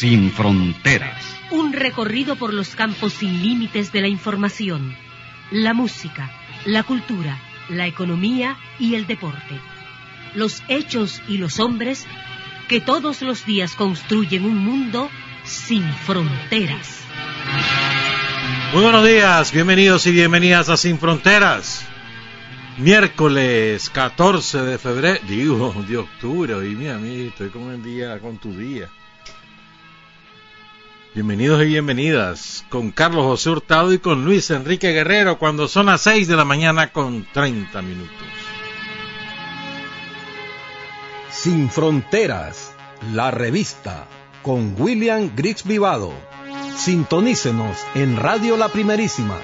Sin fronteras. Un recorrido por los campos sin límites de la información, la música, la cultura, la economía y el deporte. Los hechos y los hombres que todos los días construyen un mundo sin fronteras. Muy buenos días, bienvenidos y bienvenidas a Sin Fronteras. Miércoles 14 de febrero, digo, de octubre, y mira, mí estoy con el día, con tu día. Bienvenidos y bienvenidas con Carlos José Hurtado y con Luis Enrique Guerrero cuando son las 6 de la mañana con 30 minutos. Sin Fronteras, la revista, con William Griggs Vivado. Sintonícenos en Radio La Primerísima,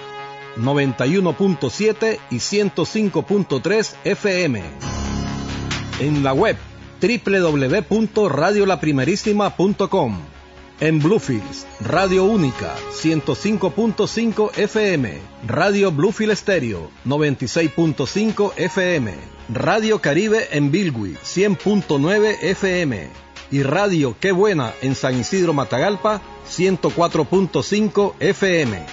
91.7 y 105.3 FM. En la web www.radiolaprimerísima.com en Bluefields, Radio Única, 105.5 FM, Radio Bluefield Estéreo, 96.5 FM, Radio Caribe en Bilwi, 100.9 FM, y Radio Qué Buena en San Isidro Matagalpa, 104.5 FM.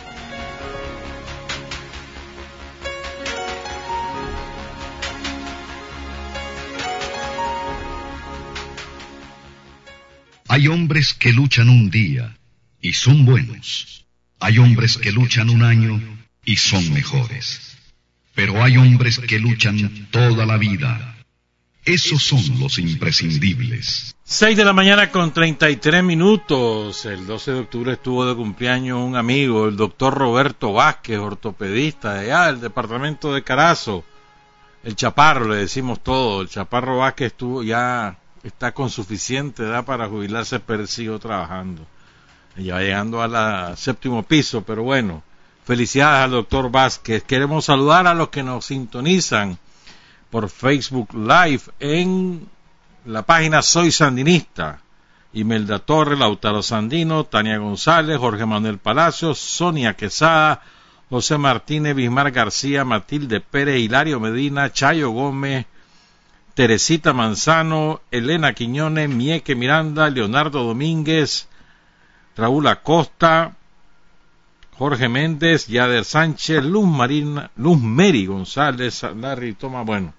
Hay hombres que luchan un día y son buenos. Hay hombres que luchan un año y son mejores. Pero hay hombres que luchan toda la vida. Esos son los imprescindibles. 6 de la mañana con 33 minutos. El 12 de octubre estuvo de cumpleaños un amigo, el doctor Roberto Vázquez, ortopedista de allá del departamento de Carazo. El Chaparro, le decimos todo. El Chaparro Vázquez estuvo ya está con suficiente edad para jubilarse, pero sigo trabajando. Ya llegando al séptimo piso, pero bueno, felicidades al doctor Vázquez. Queremos saludar a los que nos sintonizan por Facebook Live en la página Soy Sandinista. Imelda Torre, Lautaro Sandino, Tania González, Jorge Manuel Palacios, Sonia Quesada, José Martínez, Bismar García, Matilde Pérez, Hilario Medina, Chayo Gómez, Teresita Manzano, Elena Quiñones, Mieque Miranda, Leonardo Domínguez, Raúl Acosta, Jorge Méndez, Yader Sánchez, Luz Marina, Luz Mary González, Larry Toma, bueno,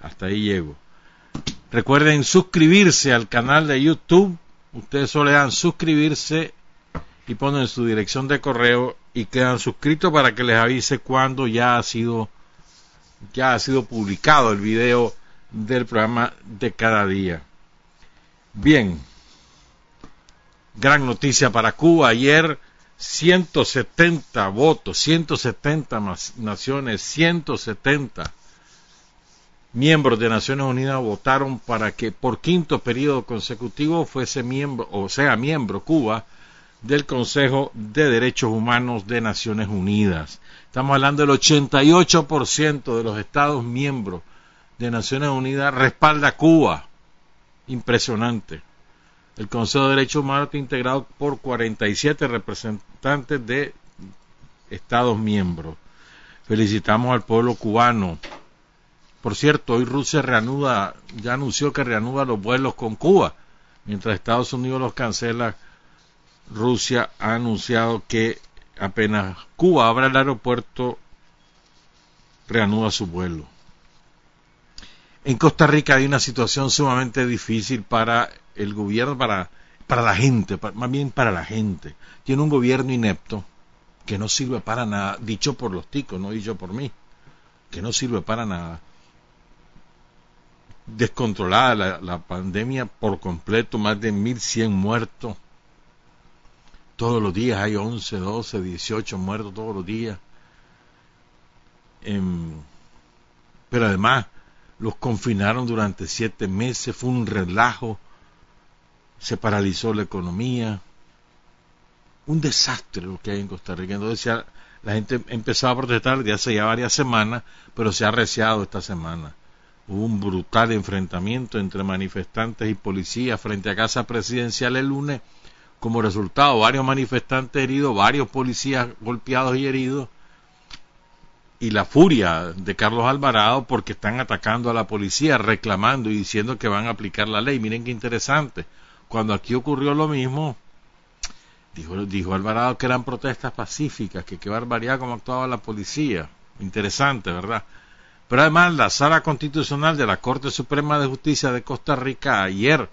hasta ahí llego. Recuerden suscribirse al canal de YouTube, ustedes solo le dan suscribirse y ponen su dirección de correo y quedan suscritos para que les avise cuando ya ha sido ya ha sido publicado el video del programa de cada día. Bien, gran noticia para Cuba. Ayer 170 votos, 170 naciones, 170 miembros de Naciones Unidas votaron para que por quinto periodo consecutivo fuese miembro, o sea, miembro Cuba del Consejo de Derechos Humanos de Naciones Unidas. Estamos hablando del 88% de los Estados miembros de Naciones Unidas respalda a Cuba. Impresionante. El Consejo de Derechos Humanos está integrado por 47 representantes de Estados miembros. Felicitamos al pueblo cubano. Por cierto, hoy Rusia reanuda, ya anunció que reanuda los vuelos con Cuba, mientras Estados Unidos los cancela. Rusia ha anunciado que apenas Cuba abra el aeropuerto, reanuda su vuelo. En Costa Rica hay una situación sumamente difícil para el gobierno, para, para la gente, más bien para la gente. Tiene un gobierno inepto que no sirve para nada, dicho por los ticos, no dicho por mí, que no sirve para nada. Descontrolada la, la pandemia por completo, más de 1.100 muertos. Todos los días hay 11, 12, 18 muertos todos los días. Em, pero además los confinaron durante siete meses, fue un relajo, se paralizó la economía, un desastre lo que hay en Costa Rica. Entonces la gente empezaba a protestar desde hace ya varias semanas, pero se ha arreciado esta semana. Hubo un brutal enfrentamiento entre manifestantes y policías frente a Casa Presidencial el lunes. Como resultado, varios manifestantes heridos, varios policías golpeados y heridos. Y la furia de Carlos Alvarado porque están atacando a la policía, reclamando y diciendo que van a aplicar la ley. Miren qué interesante. Cuando aquí ocurrió lo mismo, Dijo, dijo Alvarado que eran protestas pacíficas, que qué barbaridad cómo actuaba la policía. Interesante, ¿verdad? Pero además la Sala Constitucional de la Corte Suprema de Justicia de Costa Rica ayer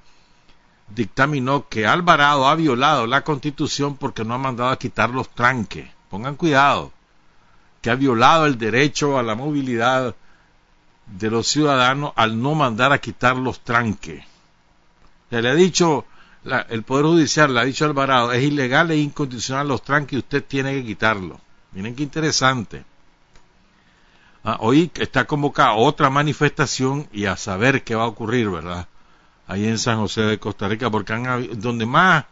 dictaminó que Alvarado ha violado la Constitución porque no ha mandado a quitar los tranques. Pongan cuidado, que ha violado el derecho a la movilidad de los ciudadanos al no mandar a quitar los tranques. Se le ha dicho el Poder Judicial le ha dicho Alvarado, es ilegal e incondicional los tranques y usted tiene que quitarlo. Miren qué interesante. Ah, hoy está convocada otra manifestación y a saber qué va a ocurrir, ¿verdad? Ahí en San José de Costa Rica, porque han, donde más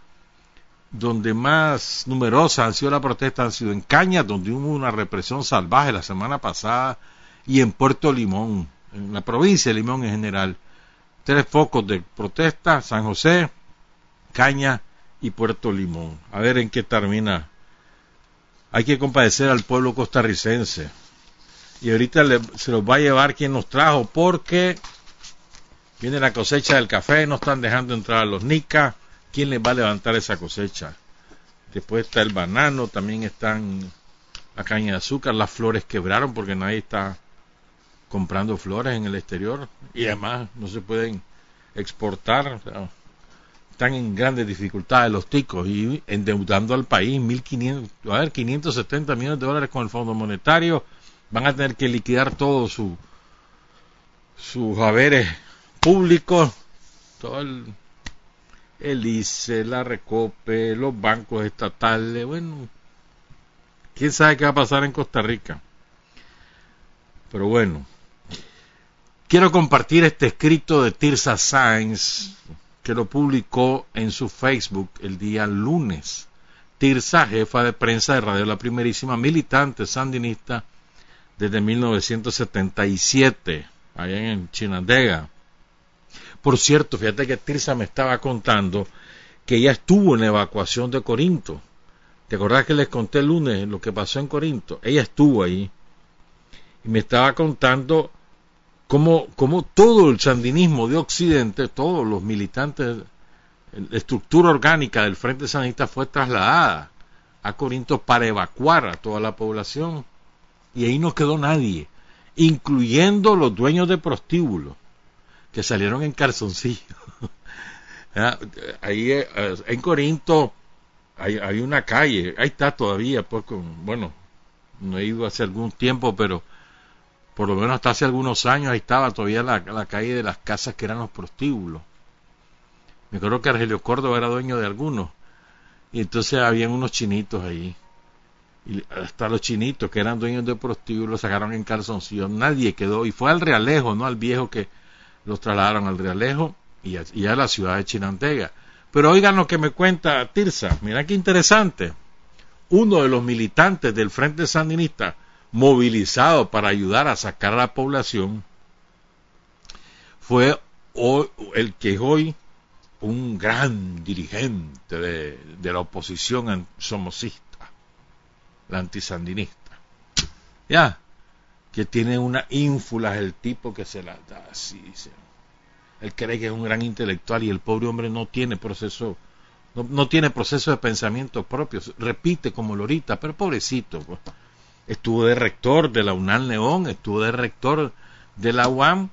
donde más numerosas han sido las protestas han sido en Caña, donde hubo una represión salvaje la semana pasada, y en Puerto Limón, en la provincia de Limón en general. Tres focos de protesta, San José, Caña y Puerto Limón. A ver en qué termina. Hay que compadecer al pueblo costarricense. Y ahorita se los va a llevar quien nos trajo porque viene la cosecha del café, no están dejando entrar a los nicas. ¿Quién les va a levantar esa cosecha? Después está el banano, también están la caña de azúcar, las flores quebraron porque nadie está comprando flores en el exterior y además no se pueden exportar están en grandes dificultades los ticos y endeudando al país 1.500, a ver, 570 millones de dólares con el Fondo Monetario. Van a tener que liquidar todos su, sus haberes públicos, todo el, el ICE, la Recope, los bancos estatales. Bueno, quién sabe qué va a pasar en Costa Rica. Pero bueno, quiero compartir este escrito de Tirsa Sainz que lo publicó en su Facebook el día lunes. Tirsa, jefa de prensa de Radio La Primerísima, militante sandinista desde 1977, allá en Chinandega. Por cierto, fíjate que Tirsa me estaba contando que ella estuvo en la evacuación de Corinto. ¿Te acordás que les conté el lunes lo que pasó en Corinto? Ella estuvo ahí y me estaba contando como, todo el sandinismo de Occidente, todos los militantes, la estructura orgánica del Frente Sandinista fue trasladada a Corinto para evacuar a toda la población. Y ahí no quedó nadie, incluyendo los dueños de prostíbulos, que salieron en calzoncillo. Ah, ahí eh, en Corinto hay, hay, una calle, ahí está todavía, pues, bueno, no he ido hace algún tiempo, pero por lo menos hasta hace algunos años ahí estaba todavía la, calle de las casas que eran los prostíbulos. Me acuerdo que Argelio Córdoba era dueño de algunos. Y entonces habían unos chinitos ahí. Y hasta los chinitos que eran dueños de prostíbulos sacaron en calzoncillo. Nadie quedó. Y fue al Realejo, no al viejo que los trasladaron al Realejo y a, a la ciudad de Chinantega. Pero oigan lo que me cuenta Tirsa. Mira qué interesante. Uno de los militantes del Frente Sandinista movilizado para ayudar a sacar a la población fue el que hoy un gran dirigente de, la oposición somocista, la antisandinista. Ya, que tiene una ínfula, el tipo que se la da así. él cree que es un gran intelectual y el pobre hombre no tiene proceso, no, no tiene proceso de pensamiento propio, repite como lorita, pero pobrecito. Pues estuvo de rector de la UNAL León, estuvo de rector de la UAM,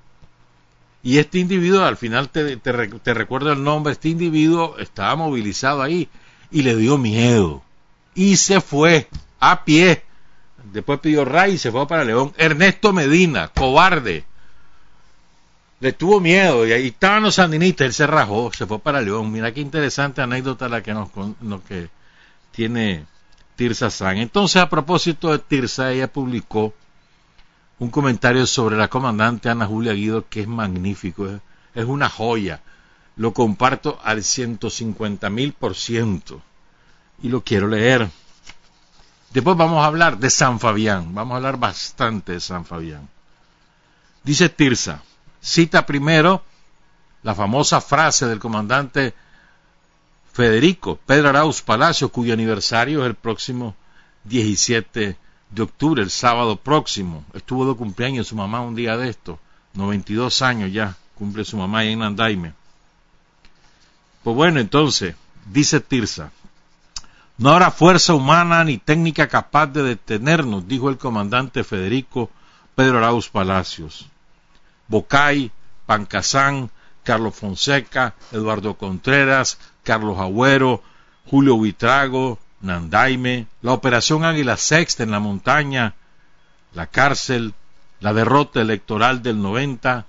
y este individuo, al final te, te, recuerdo el nombre, este individuo estaba movilizado ahí y le dio miedo. Y se fue a pie. Después pidió ray y se fue para León. Ernesto Medina, cobarde. Le tuvo miedo y ahí estaban los sandinistas. Él se rajó, se fue para León. Mira qué interesante anécdota la que nos lo que tiene Tirsa San. Entonces, a propósito de Tirsa, ella publicó un comentario sobre la comandante Ana Julia Guido que es magnífico, es, una joya. Lo comparto al 150 mil por ciento. y lo quiero leer. Después vamos a hablar de San Fabián, vamos a hablar bastante de San Fabián. Dice Tirsa, cita primero la famosa frase del comandante Federico Pedro Arauz Palacio, cuyo aniversario es el próximo 17 de octubre, el sábado próximo. Estuvo de cumpleaños su mamá un día de esto, 92 años ya, cumple su mamá en Andaime. Pues bueno, entonces, dice Tirsa, no habrá fuerza humana ni técnica capaz de detenernos, dijo el comandante Federico Pedro Arauz Palacios. Bocay, Pancasán, Carlos Fonseca, Eduardo Contreras, Carlos Agüero, Julio Huitrago, Nandaime, la Operación Águila Sexta en la montaña, la cárcel, la derrota electoral del 90,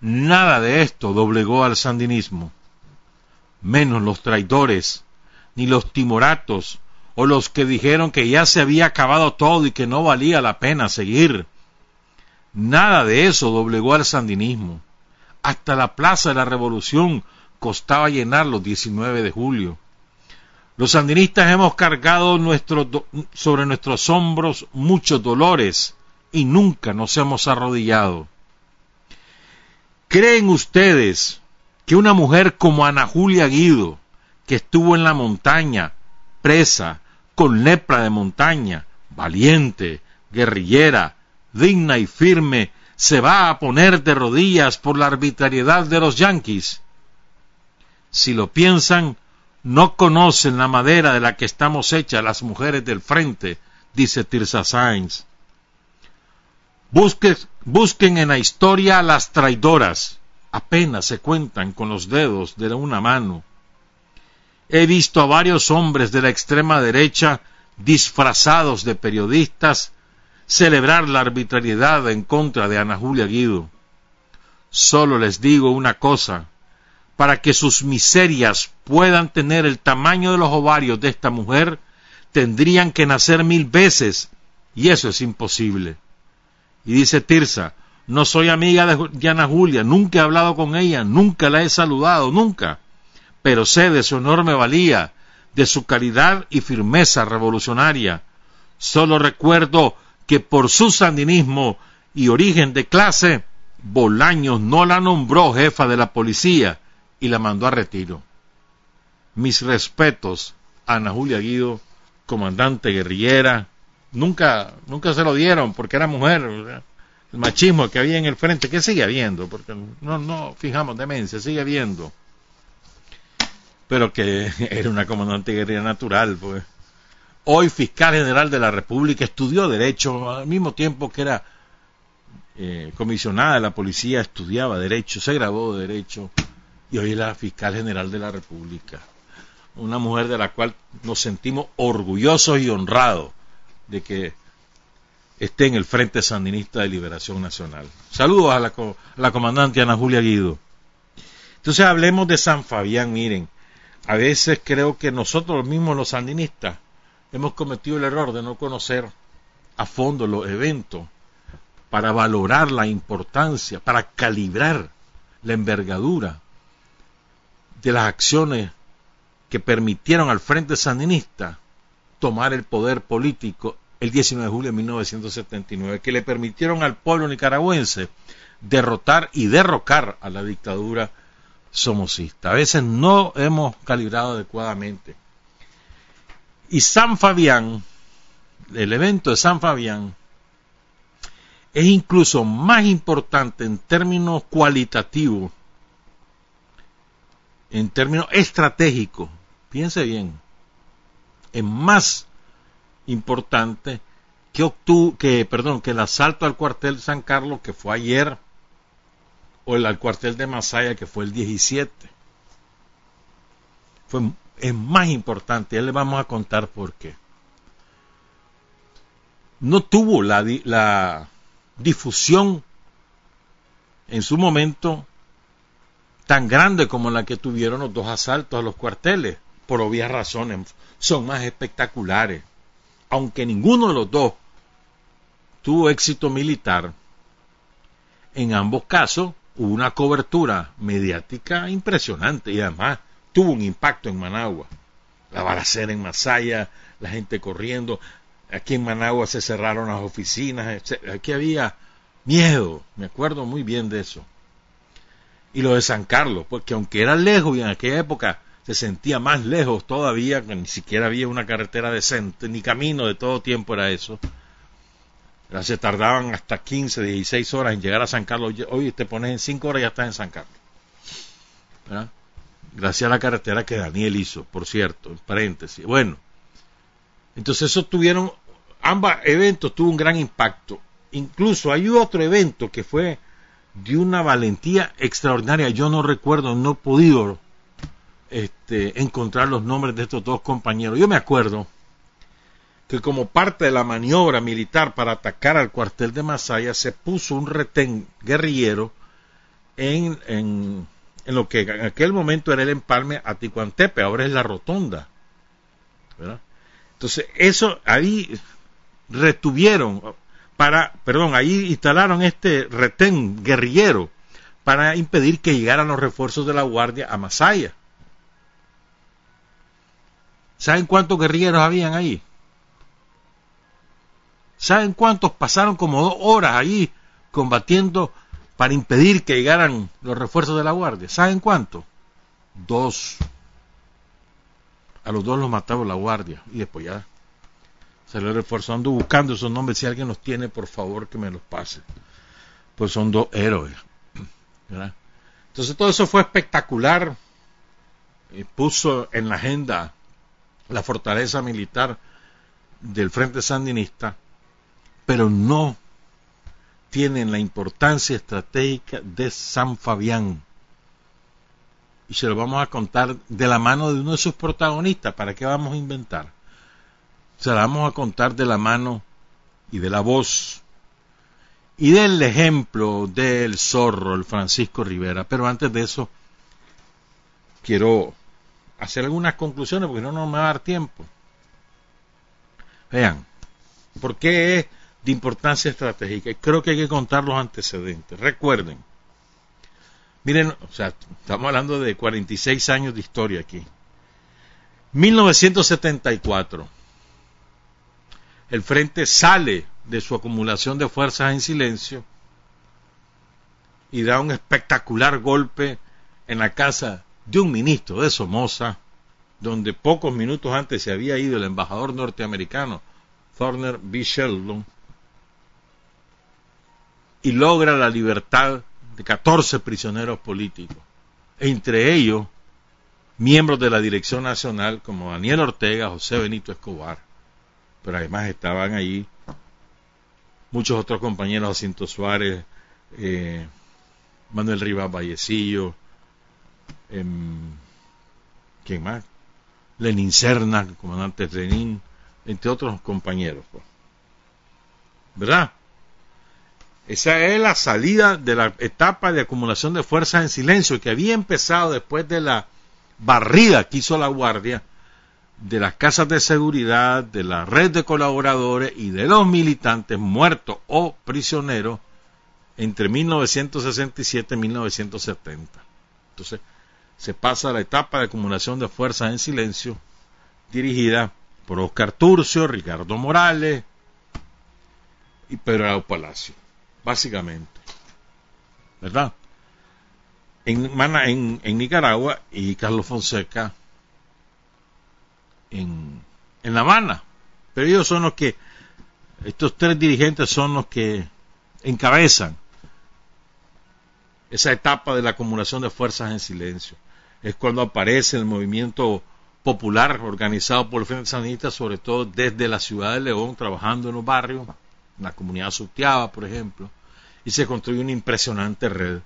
nada de esto doblegó al sandinismo, menos los traidores, ni los timoratos, o los que dijeron que ya se había acabado todo y que no valía la pena seguir. Nada de eso doblegó al sandinismo. Hasta la Plaza de la Revolución costaba llenar los 19 de julio. Los sandinistas hemos cargado sobre nuestros hombros muchos dolores y nunca nos hemos arrodillado. ¿Creen ustedes que una mujer como Ana Julia Guido, que estuvo en la montaña, presa, con lepra de montaña, valiente, guerrillera, digna y firme, se va a poner de rodillas por la arbitrariedad de los yanquis? Si lo piensan, no conocen la madera de la que estamos hechas las mujeres del frente, dice Tirsa Sainz. busquen en la historia a las traidoras. Apenas se cuentan con los dedos de una mano. He visto a varios hombres de la extrema derecha disfrazados de periodistas celebrar la arbitrariedad en contra de Ana Julia Guido. Solo les digo una cosa, para que sus miserias puedan tener el tamaño de los ovarios de esta mujer, tendrían que nacer mil veces, y eso es imposible. Y dice Tirsa, no soy amiga de Ana Julia, nunca he hablado con ella, nunca la he saludado, nunca, pero sé de su enorme valía, de su caridad y firmeza revolucionaria. Solo recuerdo que por su sandinismo y origen de clase, Bolaños no la nombró jefa de la policía, y la mandó a retiro. Mis respetos a Ana Julia Guido, comandante guerrillera, nunca, nunca se lo dieron porque era mujer. El machismo que había en el frente, que sigue habiendo, porque no, no fijamos demencia, sigue habiendo. Pero que era una comandante guerrillera natural, pues. Hoy fiscal general de la República estudió Derecho al mismo tiempo que era eh, comisionada de la policía, estudiaba Derecho, se graduó de Derecho y hoy es la fiscal general de la República. Una mujer de la cual nos sentimos orgullosos y honrados de que esté en el Frente Sandinista de Liberación Nacional. Saludos a la comandante Ana Julia Guido. Entonces hablemos de San Fabián, miren, a veces creo que nosotros mismos los sandinistas hemos cometido el error de no conocer a fondo los eventos para valorar la importancia, para calibrar la envergadura de las acciones que permitieron al Frente Sandinista tomar el poder político el 19 de julio de 1979, que le permitieron al pueblo nicaragüense derrotar y derrocar a la dictadura somocista. A veces no hemos calibrado adecuadamente. Y San Fabián, el evento de San Fabián, es incluso más importante en términos cualitativos en términos estratégicos, piense bien, es más importante que, que, perdón, que el asalto al cuartel de San Carlos que fue ayer o el al cuartel de Masaya que fue el 17. Fue, es más importante, ya le vamos a contar por qué. No tuvo la, la difusión en su momento tan grande como la que tuvieron los dos asaltos a los cuarteles, por obvias razones, son más espectaculares. Aunque ninguno de los dos tuvo éxito militar, en ambos casos una cobertura mediática impresionante y además tuvo un impacto en Managua. la balacera en Masaya, la gente corriendo. Aquí en Managua se cerraron las oficinas. Aquí había miedo. Me acuerdo muy bien de eso. Y lo de San Carlos, porque aunque era lejos y en aquella época se sentía más lejos todavía, ni siquiera había una carretera decente, ni camino de todo tiempo era eso. Se tardaban hasta 15, 16 horas en llegar a San Carlos. Hoy te pones en 5 horas y ya estás en San Carlos. Gracias a la carretera que Daniel hizo, por cierto, en paréntesis. Bueno, entonces eso tuvieron, ambos eventos tuvo un gran impacto. Incluso hay otro evento que fue de una valentía extraordinaria. Yo no recuerdo, no he podido este, encontrar los nombres de estos dos compañeros. Yo me acuerdo que como parte de la maniobra militar para atacar al cuartel de Masaya se puso un retén guerrillero en, en, lo que en aquel momento era el empalme a Ticuantepe, ahora es la rotonda. Entonces, eso ahí retuvieron para, perdón, ahí instalaron este retén guerrillero para impedir que llegaran los refuerzos de la Guardia a Masaya. ¿Saben cuántos guerrilleros habían ahí? ¿Saben cuántos pasaron como dos horas ahí combatiendo para impedir que llegaran los refuerzos de la Guardia? ¿Saben cuántos? Dos. A los dos los mataba la Guardia y después ya salió reforzando buscando esos nombres. Si alguien los tiene, por favor que me los pase. Pues son dos héroes. Entonces todo eso fue espectacular. Y puso en la agenda la fortaleza militar del Frente Sandinista, pero no tienen la importancia estratégica de San Fabián. Y se lo vamos a contar de la mano de uno de sus protagonistas. ¿Para qué vamos a inventar? Se lo vamos a contar de la mano y de la voz y del ejemplo del zorro, el Francisco Rivera. Pero antes de eso, quiero hacer algunas conclusiones porque no nos va a dar tiempo. Vean, ¿por qué es de importancia estratégica? Creo que hay que contar los antecedentes. Recuerden, miren, estamos hablando de 46 años de historia aquí. 1974, el frente sale de su acumulación de fuerzas en silencio y da un espectacular golpe en la casa de un ministro de Somoza, donde pocos minutos antes se había ido el embajador norteamericano Thorner B. Sheldon, y logra la libertad de 14 prisioneros políticos, entre ellos miembros de la Dirección Nacional como Daniel Ortega, José Benito Escobar, pero además estaban ahí muchos otros compañeros, Jacinto Suárez, eh, Manuel Rivas Vallecillo, Em, ¿quién más? Lenin Serna, comandante Lenin, entre otros compañeros. Pues. ¿Verdad? Esa es la salida de la etapa de acumulación de fuerzas en silencio que había empezado después de la barrida que hizo la Guardia de las casas de seguridad, de la red de colaboradores y de los militantes muertos o prisioneros entre 1967 y 1970. Entonces, se pasa a la etapa de acumulación de fuerzas en silencio, dirigida por Oscar Turcio, Ricardo Morales y Pedro Palacio, básicamente. ¿Verdad? En, en, Nicaragua y Carlos Fonseca en, en La Habana. Pero ellos son los que, estos tres dirigentes son los que encabezan esa etapa de la acumulación de fuerzas en silencio es cuando aparece el movimiento popular organizado por el Frente Sandinista, sobre todo desde la ciudad de León, trabajando en los barrios, en la comunidad Sutiaba, por ejemplo, y se construye una impresionante red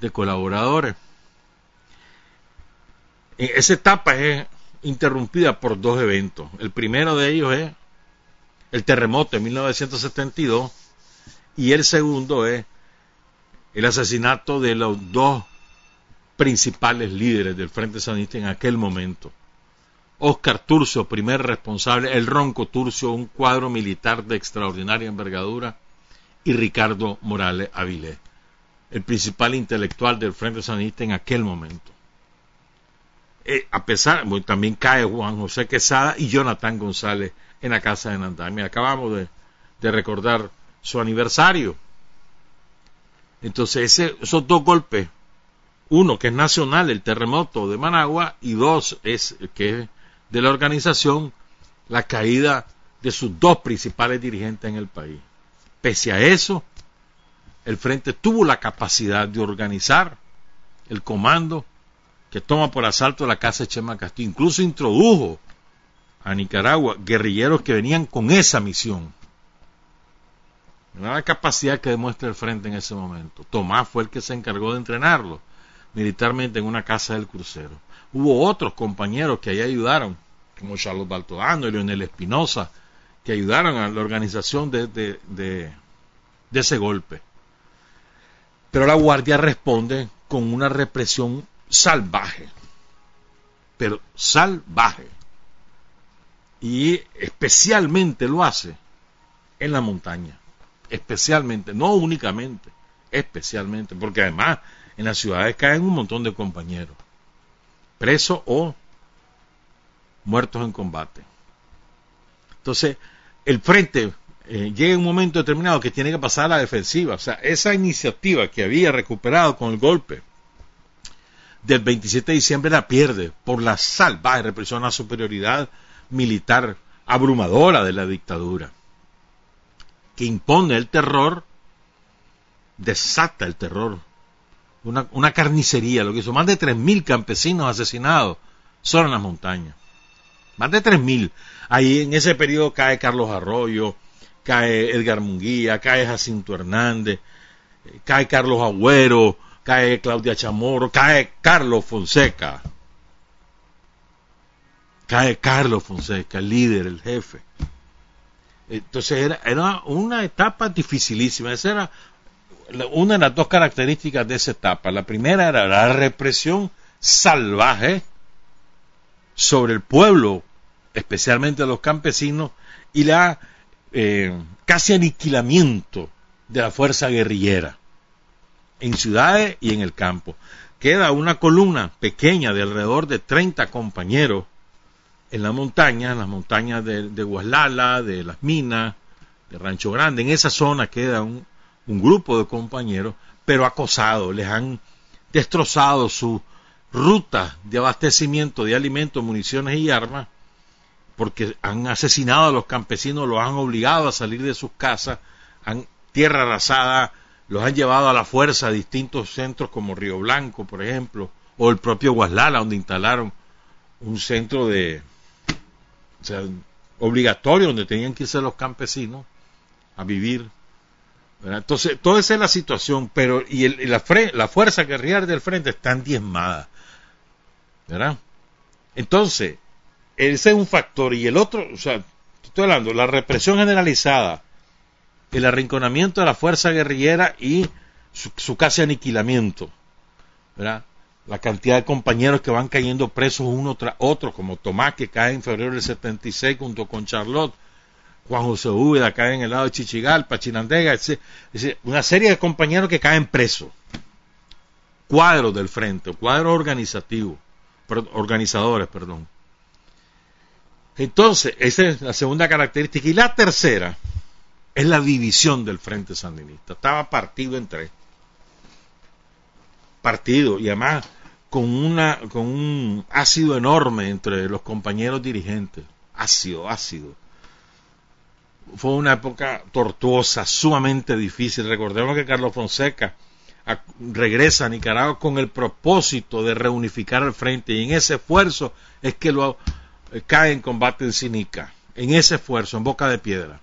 de colaboradores. Esa etapa es interrumpida por dos eventos. El primero de ellos es el terremoto de 1972 y el segundo es el asesinato de los dos principales líderes del Frente Sandinista en aquel momento. Oscar Turcio, primer responsable, el Ronco Turcio, un cuadro militar de extraordinaria envergadura, y Ricardo Morales Avilés, el principal intelectual del Frente Sandinista en aquel momento. eh, a pesar, también cae Juan José Quesada y Jonathan González en la casa de Nandami. Acabamos de, recordar su aniversario. Entonces, esos dos golpes, uno que es nacional, el terremoto de Managua, y dos es que es de la organización, la caída de sus dos principales dirigentes en el país. Pese a eso, el Frente tuvo la capacidad de organizar el comando que toma por asalto la casa de Chema Castillo. Incluso introdujo a Nicaragua guerrilleros que venían con esa misión. La capacidad que demuestra el frente en ese momento. Tomás fue el que se encargó de entrenarlo militarmente en una casa del crucero. Hubo otros compañeros que ahí ayudaron, como Charles Baltodano y Leonel Espinosa, que ayudaron a la organización de, de, de, de ese golpe. Pero la Guardia responde con una represión salvaje, pero salvaje. Y especialmente lo hace en la montaña especialmente, no únicamente, especialmente, porque además en las ciudades caen un montón de compañeros, presos o muertos en combate. Entonces, el frente eh, llega un momento determinado que tiene que pasar a la defensiva. O sea, esa iniciativa que había recuperado con el golpe del 27 de diciembre la pierde por la salvaje represión a la superioridad militar abrumadora de la dictadura que impone el terror, desata el terror. Una, carnicería, lo que hizo más de 3.000 campesinos asesinados solo en las montañas. Más de 3.000. Ahí en ese periodo cae Carlos Arroyo, cae Edgar Munguía, cae Jacinto Hernández, cae Carlos Agüero, cae Claudia Chamorro, cae Carlos Fonseca. Cae Carlos Fonseca, el líder, el jefe. Entonces era, era una etapa dificilísima. Esa era una de las dos características de esa etapa. La primera era la represión salvaje sobre el pueblo, especialmente los campesinos, y la eh, casi aniquilamiento de la fuerza guerrillera en ciudades y en el campo. Queda una columna pequeña de alrededor de 30 compañeros en la montaña, en las montañas de, de Guaslala, de Las Minas, de Rancho Grande, en esa zona queda un, un grupo de compañeros, pero acosados, les han destrozado su ruta de abastecimiento de alimentos, municiones y armas, porque han asesinado a los campesinos, los han obligado a salir de sus casas, han tierra arrasada, los han llevado a la fuerza a distintos centros como Río Blanco, por ejemplo, o el propio Guaslala, donde instalaron un centro de, o sea, obligatorio donde tenían que irse los campesinos a vivir. Entonces, toda esa es la situación, pero y, la, la, fuerza guerrillera del frente están diezmada. ¿Verdad? Entonces, ese es un factor. Y el otro, o sea, estoy hablando, la represión generalizada, el arrinconamiento de la fuerza guerrillera y su, su casi aniquilamiento. ¿verdad? la cantidad de compañeros que van cayendo presos uno tras otro, como Tomás que cae en febrero del 76 junto con Charlotte, Juan José Úbeda cae en el lado de Chichigalpa, Chinandega, etc. una serie de compañeros que caen presos. Cuadros del frente, cuadros organizativos, organizadores, perdón. Entonces, esa es la segunda característica. Y la tercera es la división del frente sandinista. Estaba partido en tres. Partido, y además con, una, con un ácido enorme entre los compañeros dirigentes. Ácido, ácido. Fue una época tortuosa, sumamente difícil. Recordemos que Carlos Fonseca regresa a Nicaragua con el propósito de reunificar al frente y en ese esfuerzo es que lo eh, cae en combate en Sinica, en ese esfuerzo, en boca de piedra.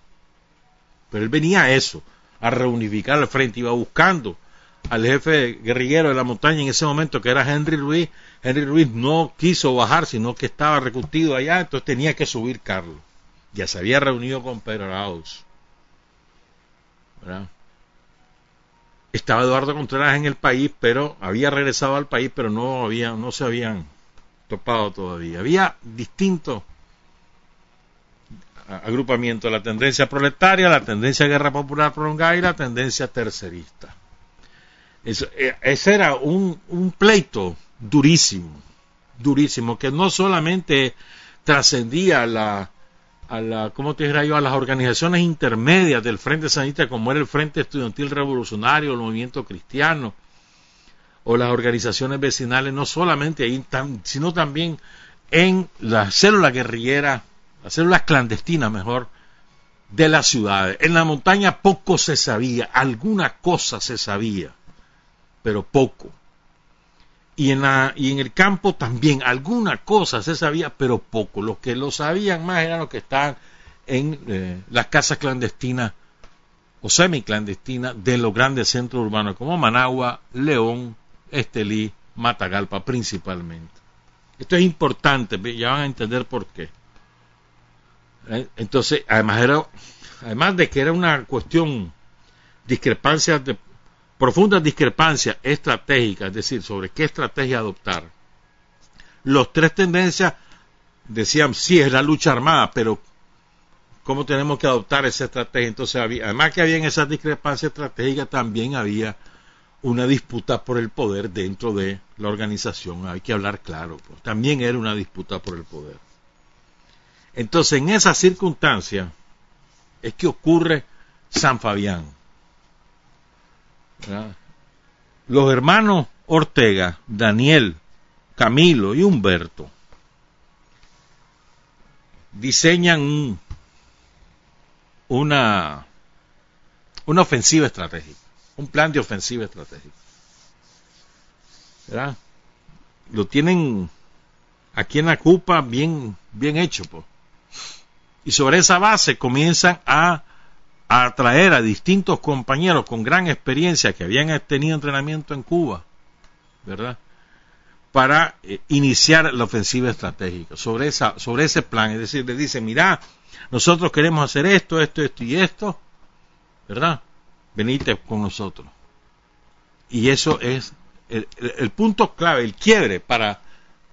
Pero él venía a eso, a reunificar al frente, iba buscando al jefe guerrillero de la montaña en ese momento, que era Henry Ruiz. Henry Ruiz no quiso bajar, sino que estaba recutido allá, entonces tenía que subir Carlos. Ya se había reunido con Pedro Arauz. Estaba Eduardo Contreras en el país, pero había regresado al país, pero no, había, no se habían topado todavía. Había distintos agrupamientos, la tendencia proletaria, la tendencia guerra popular prolongada y la tendencia tercerista. Eh, ese era un, pleito durísimo, durísimo, que no solamente trascendía la, a la, ¿cómo te diría yo? a las organizaciones intermedias del Frente Sanista, como era el Frente Estudiantil Revolucionario, el Movimiento Cristiano, o las organizaciones vecinales, no solamente ahí, sino también en la célula guerrillera, las células clandestinas mejor, de las ciudades. En la montaña poco se sabía, alguna cosa se sabía, pero poco. Y en, la, y en el campo también, alguna cosa se sabía, pero poco. Los que lo sabían más eran los que estaban en eh, las casas clandestinas o semiclandestinas de los grandes centros urbanos como Managua, León, Estelí, Matagalpa principalmente. Esto es importante, ya van a entender por qué. ¿Eh? Entonces, además, era, además de que era una cuestión, discrepancias de, profundas discrepancias estratégicas, es decir, sobre qué estrategia adoptar. Los tres tendencias decían, sí, es la lucha armada, pero ¿cómo tenemos que adoptar esa estrategia? Entonces, había, además que había en esas discrepancias estratégicas, también había una disputa por el poder dentro de la organización. Hay que hablar claro. Pues. También era una disputa por el poder. Entonces, en esa circunstancia es que ocurre San Fabián. Los hermanos Ortega, Daniel, Camilo y Humberto diseñan una, una ofensiva estratégica, un plan de ofensiva estratégica. Lo tienen aquí en la Cupa bien, bien hecho. Y sobre esa base comienzan a, atraer a distintos compañeros con gran experiencia que habían tenido entrenamiento en Cuba, ¿verdad? Para eh, iniciar la ofensiva estratégica sobre, esa, sobre ese plan. Es decir, le dicen, mira, nosotros queremos hacer esto, esto, esto y esto, ¿verdad? Venite con nosotros. Y eso es el, punto clave, el quiebre para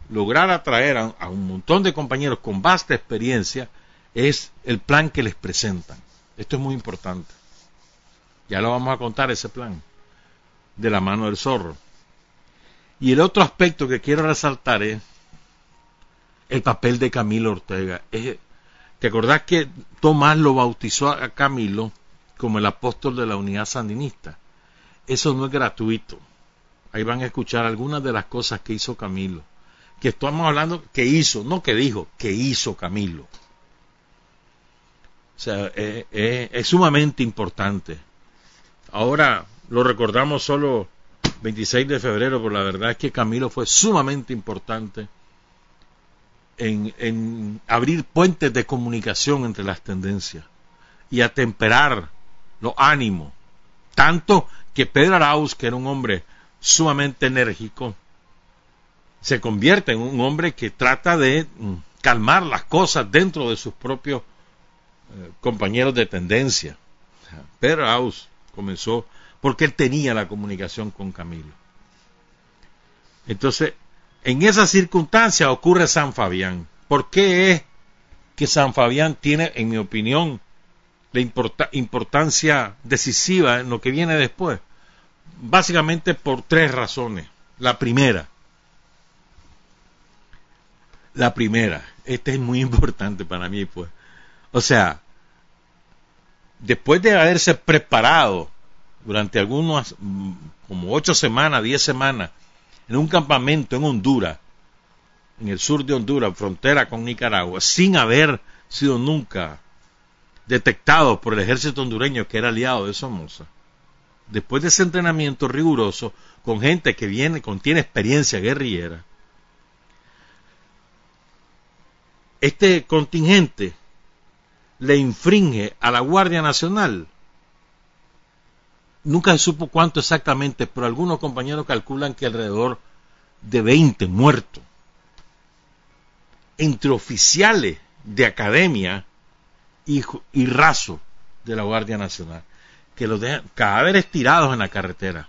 lograr atraer a, un montón de compañeros con vasta experiencia es el plan que les presentan. Esto es muy importante. Ya lo vamos a contar ese plan de la mano del zorro. Y el otro aspecto que quiero resaltar es el papel de Camilo Ortega. ¿Te acordás que Tomás lo bautizó a Camilo como el apóstol de la unidad sandinista? Eso no es gratuito. Ahí van a escuchar algunas de las cosas que hizo Camilo. Que estamos hablando que hizo, no que dijo, que hizo Camilo. O sea, eh, eh, es sumamente importante. Ahora lo recordamos solo 26 de febrero, pero la verdad es que Camilo fue sumamente importante en, en abrir puentes de comunicación entre las tendencias y atemperar los ánimos. Tanto que Pedro Arauz, que era un hombre sumamente enérgico, se convierte en un hombre que trata de mm, calmar las cosas dentro de sus propios compañeros de tendencia. Pedro Aus comenzó porque él tenía la comunicación con Camilo. Entonces, en esa circunstancia ocurre San Fabián. ¿Por qué es que San Fabián tiene, en mi opinión, la importancia decisiva en lo que viene después? Básicamente por tres razones. La primera, la primera, esta es muy importante para mí, pues. O sea, después de haberse preparado durante algunas, mm, como ocho semanas, diez semanas, en un campamento en Honduras, en el sur de Honduras, frontera con Nicaragua, sin haber sido nunca detectado por el ejército hondureño que era aliado de Somoza, después de ese entrenamiento riguroso con gente que viene, contiene experiencia guerrillera, este contingente le infringe a la Guardia Nacional. Nunca se supo cuánto exactamente, pero algunos compañeros calculan que alrededor de 20 muertos. Entre oficiales de academia y, raso de la Guardia Nacional, que los dejan cadáveres tirados en la carretera.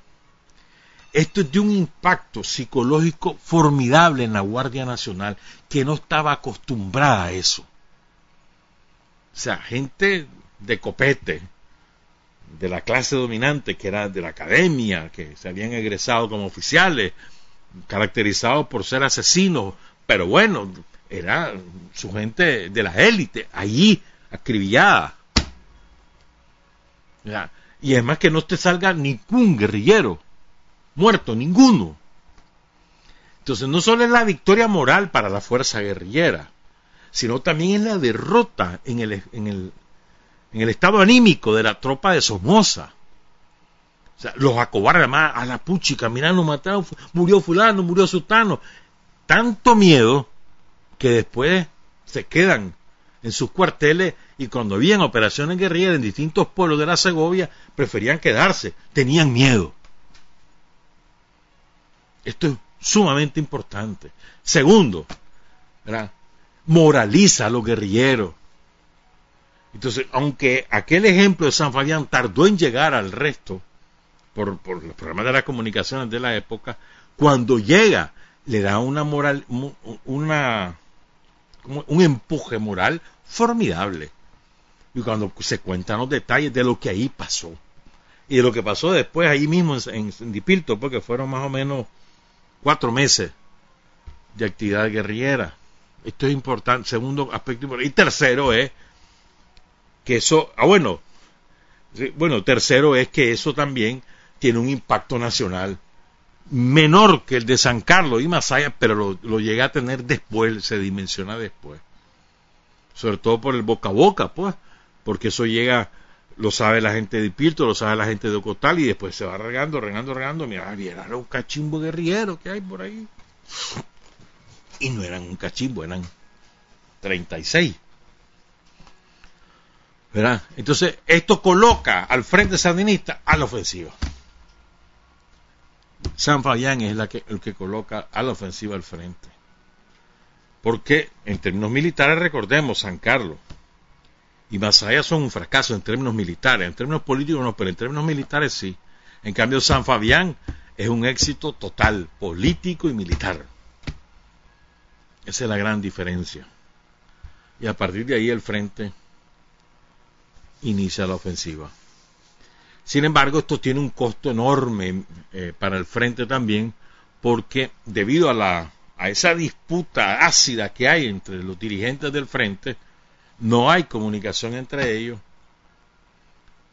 Esto es de un impacto psicológico formidable en la Guardia Nacional, que no estaba acostumbrada a eso. O sea, gente de copete, de la clase dominante, que era de la academia, que se habían egresado como oficiales, caracterizados por ser asesinos, pero bueno, era su gente de la élite, allí, acribillada. Y además que no te salga ningún guerrillero muerto, ninguno. Entonces no solo es la victoria moral para la fuerza guerrillera, sino también es la derrota en el, en el, en el estado anímico de la tropa de Somoza. O sea, los acobardan más a la puchica, mirando, mataron, murió fulano, murió sultano. Tanto miedo que después se quedan en sus cuarteles y cuando habían operaciones guerrilleras en distintos pueblos de la Segovia, preferían quedarse, tenían miedo. Esto es sumamente importante. Segundo, moraliza a los guerrilleros. Entonces, aunque aquel ejemplo de San Fabián tardó en llegar al resto, por, por los programas de las comunicaciones de la época, cuando llega, le da una moral, una, un empuje moral formidable. Y cuando se cuentan los detalles de lo que ahí pasó. Y de lo que pasó después ahí mismo en, en Dipilto, porque fueron más o menos cuatro meses de actividad guerrillera. Esto es importante. Segundo aspecto importante. Y tercero es que eso, ah bueno, bueno, tercero es que eso también tiene un impacto nacional menor que el de San Carlos y Masaya, pero lo, llega a tener después, se dimensiona después. Sobre todo por el boca a boca, pues, porque eso llega lo sabe la gente de Pirto, lo sabe la gente de Ocotal y después se va regando, regando, regando. Mira, viera un cachimbo guerrillero que hay por ahí. Y no eran un cachimbo, eran 36. ¿Verdad? Entonces, esto coloca al frente sandinista a la ofensiva. San Fabián es el que coloca a la ofensiva al frente. Porque en términos militares, recordemos, San Carlos, y Masaya son un fracaso en términos militares, en términos políticos no, pero en términos militares sí. En cambio, San Fabián es un éxito total, político y militar. Esa es la gran diferencia. Y a partir de ahí el frente inicia la ofensiva. Sin embargo, esto tiene un costo enorme eh, para el frente también, porque debido a, la, a esa disputa ácida que hay entre los dirigentes del frente, no hay comunicación entre ellos,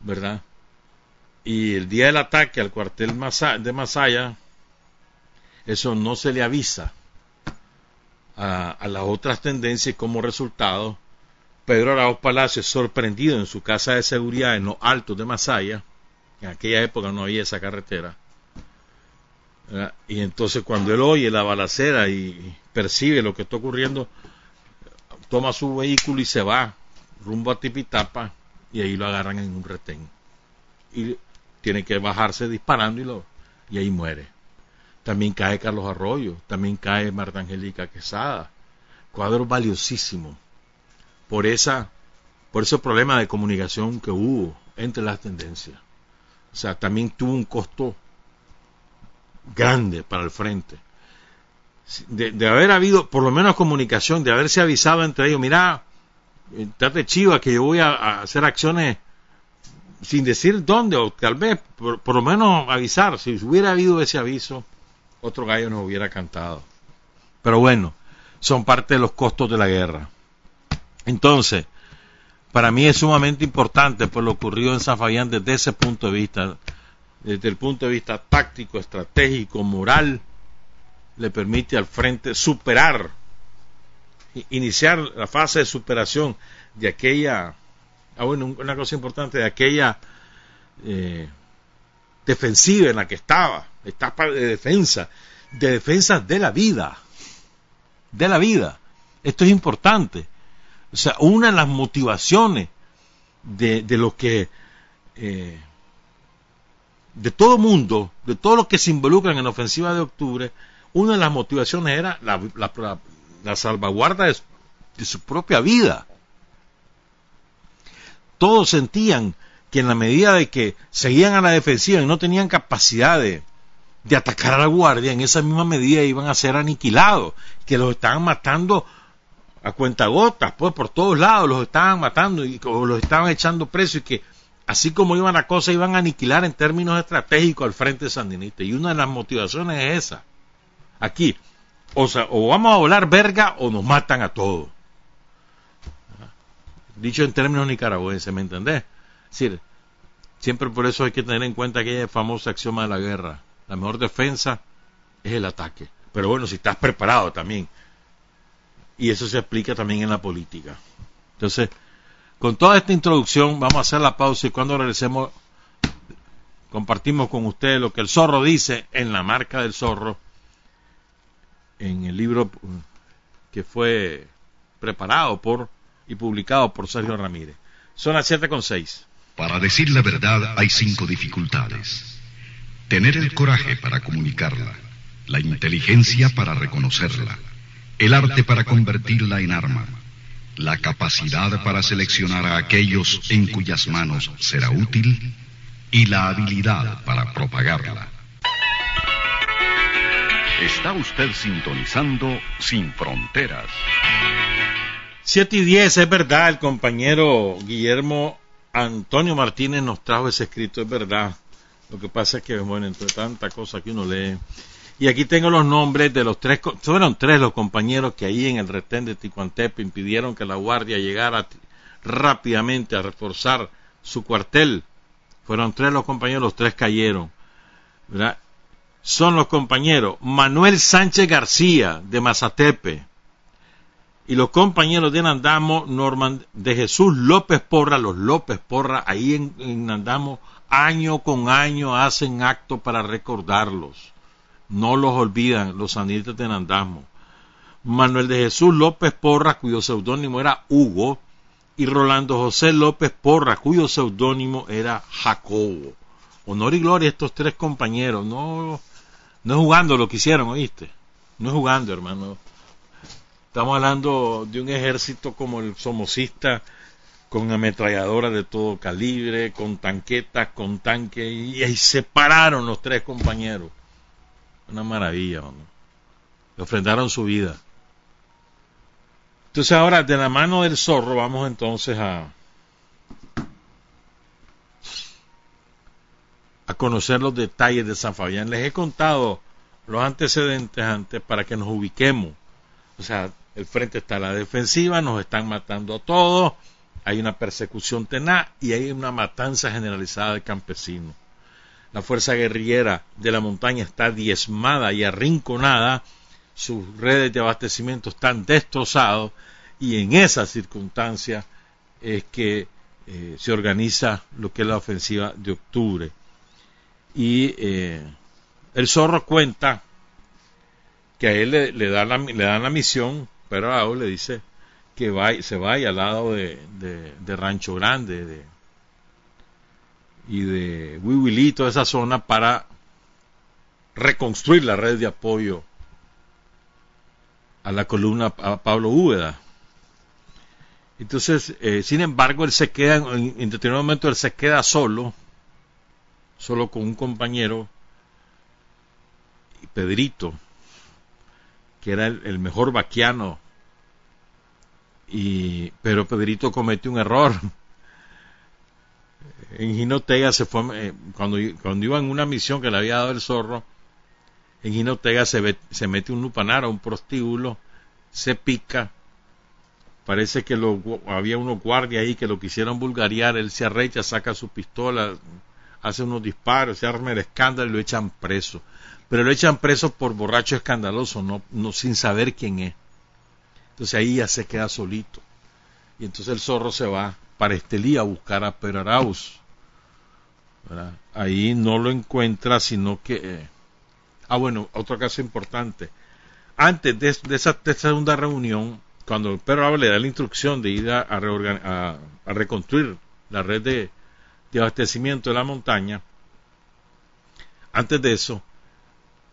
¿verdad? Y el día del ataque al cuartel de Masaya, eso no se le avisa a, las otras tendencias y como resultado, Pedro Arauz Palacio es sorprendido en su casa de seguridad en los altos de Masaya, en aquella época no había esa carretera, y entonces cuando él oye la balacera y percibe lo que está ocurriendo, toma su vehículo y se va rumbo a Tipitapa y ahí lo agarran en un retén. Y tiene que bajarse disparando y, lo, y ahí muere. También cae Carlos Arroyo, también cae Marta Angélica Quesada. Cuadro valiosísimo por esa por ese problema de comunicación que hubo entre las tendencias. O sea, también tuvo un costo grande para el frente de, haber habido por lo menos comunicación, de haberse avisado entre ellos, mira, trate chiva que yo voy a, hacer acciones sin decir dónde, o tal vez por, lo menos avisar, si hubiera habido ese aviso, otro gallo nos hubiera cantado. Pero bueno, son parte de los costos de la guerra. Entonces, para mí es sumamente importante por lo ocurrido en San Fabián desde ese punto de vista, desde el punto de vista táctico, estratégico, moral, le permite al frente superar, iniciar la fase de superación de aquella, ah, bueno, una cosa importante, de aquella eh, defensiva en la que estaba, etapa de defensa, de defensa de la vida, de la vida. Esto es importante. O sea, una de las motivaciones de, de lo que eh, de todo mundo, de todos los que se involucran en la ofensiva de octubre, una de las motivaciones era la, salvaguarda de, su propia vida. Todos sentían que en la medida de que seguían a la defensiva y no tenían capacidad de, atacar a la guardia, en esa misma medida iban a ser aniquilados, que los estaban matando a cuentagotas, pues por todos lados los estaban matando y los estaban echando presos y que así como iban las cosas iban a aniquilar en términos estratégicos al frente sandinista. Y una de las motivaciones es esa aquí, o sea, o vamos a volar verga o nos matan a todos. Dicho en términos nicaragüenses, ¿me entendés? Es decir, siempre por eso hay que tener en cuenta aquella famosa axioma de la guerra. La mejor defensa es el ataque. Pero bueno, si estás preparado también. Y eso se aplica también en la política. Entonces, con toda esta introducción, vamos a hacer la pausa y cuando regresemos, compartimos con ustedes lo que el zorro dice en la marca del zorro, en el libro que fue preparado por y publicado por Sergio Ramírez. Son las siete con seis. Para decir la verdad hay cinco dificultades. Tener el coraje para comunicarla, la inteligencia para reconocerla, el arte para convertirla en arma, la capacidad para seleccionar a aquellos en cuyas manos será útil y la habilidad para propagarla. Está usted sintonizando Sin Fronteras. 7 y 10, es verdad, el compañero Guillermo Antonio Martínez nos trajo ese escrito, es verdad. Lo que pasa es que, bueno, entre tanta cosa que uno lee. Y aquí tengo los nombres de los tres, fueron tres los compañeros que ahí en el retén de Ticuantepe impidieron que la guardia llegara rápidamente a reforzar su cuartel. Fueron tres los compañeros, los tres cayeron. ¿verdad? Son los compañeros Manuel Sánchez García de Mazatepe y los compañeros de Nandamo, Norman, de Jesús López Porra, los López Porra, ahí en, Nandamo, año con año hacen acto para recordarlos no los olvidan los sanitas de Nandasmo. Manuel de Jesús López Porra, cuyo seudónimo era Hugo, y Rolando José López Porra, cuyo seudónimo era Jacobo. Honor y gloria a estos tres compañeros. No, no jugando lo que hicieron, ¿oíste? No jugando, hermano. Estamos hablando de un ejército como el somocista, con ametralladoras de todo calibre, con tanquetas, con tanques, y ahí se pararon los tres compañeros. Una maravilla, Le ofrendaron su vida. Entonces ahora, de la mano del zorro, vamos entonces a, a conocer los detalles de San Fabián. Les he contado los antecedentes antes para que nos ubiquemos. O sea, el frente está a la defensiva, nos están matando a todos, hay una persecución tenaz y hay una matanza generalizada de campesinos la fuerza guerrillera de la montaña está diezmada y arrinconada, sus redes de abastecimiento están destrozados y en esa circunstancia es que eh, se organiza lo que es la ofensiva de octubre. Y eh, el zorro cuenta que a él le, le, da la, le dan la misión, pero a le dice que se vaya al lado de, Rancho Grande, de, y de Wiwili, toda esa zona para reconstruir la red de apoyo a la columna a Pablo Úbeda. Entonces, eh, sin embargo, él se queda, en, en, determinado momento, él se queda solo, solo con un compañero, Pedrito, que era el, mejor vaquiano, y, pero Pedrito comete un error en Ginotega se fue, eh, cuando, cuando iba en una misión que le había dado el zorro, en Ginotega se, se mete un lupanar a un prostíbulo, se pica, parece que había unos guardias ahí que lo quisieron vulgariar, él se arrecha, saca su pistola, hace unos disparos, se arma el escándalo y lo echan preso. Pero lo echan preso por borracho escandaloso, no, no sin saber quién es. Entonces ahí ya se queda solito. Y entonces el zorro se va para Estelí a buscar a Peraraus. Ahí no lo encuentra, sino que... Eh, ah, bueno, otro caso importante. Antes de, esa, segunda reunión, cuando Pedro le da la instrucción de ir a, a, reconstruir la red de, abastecimiento de la montaña, antes de eso,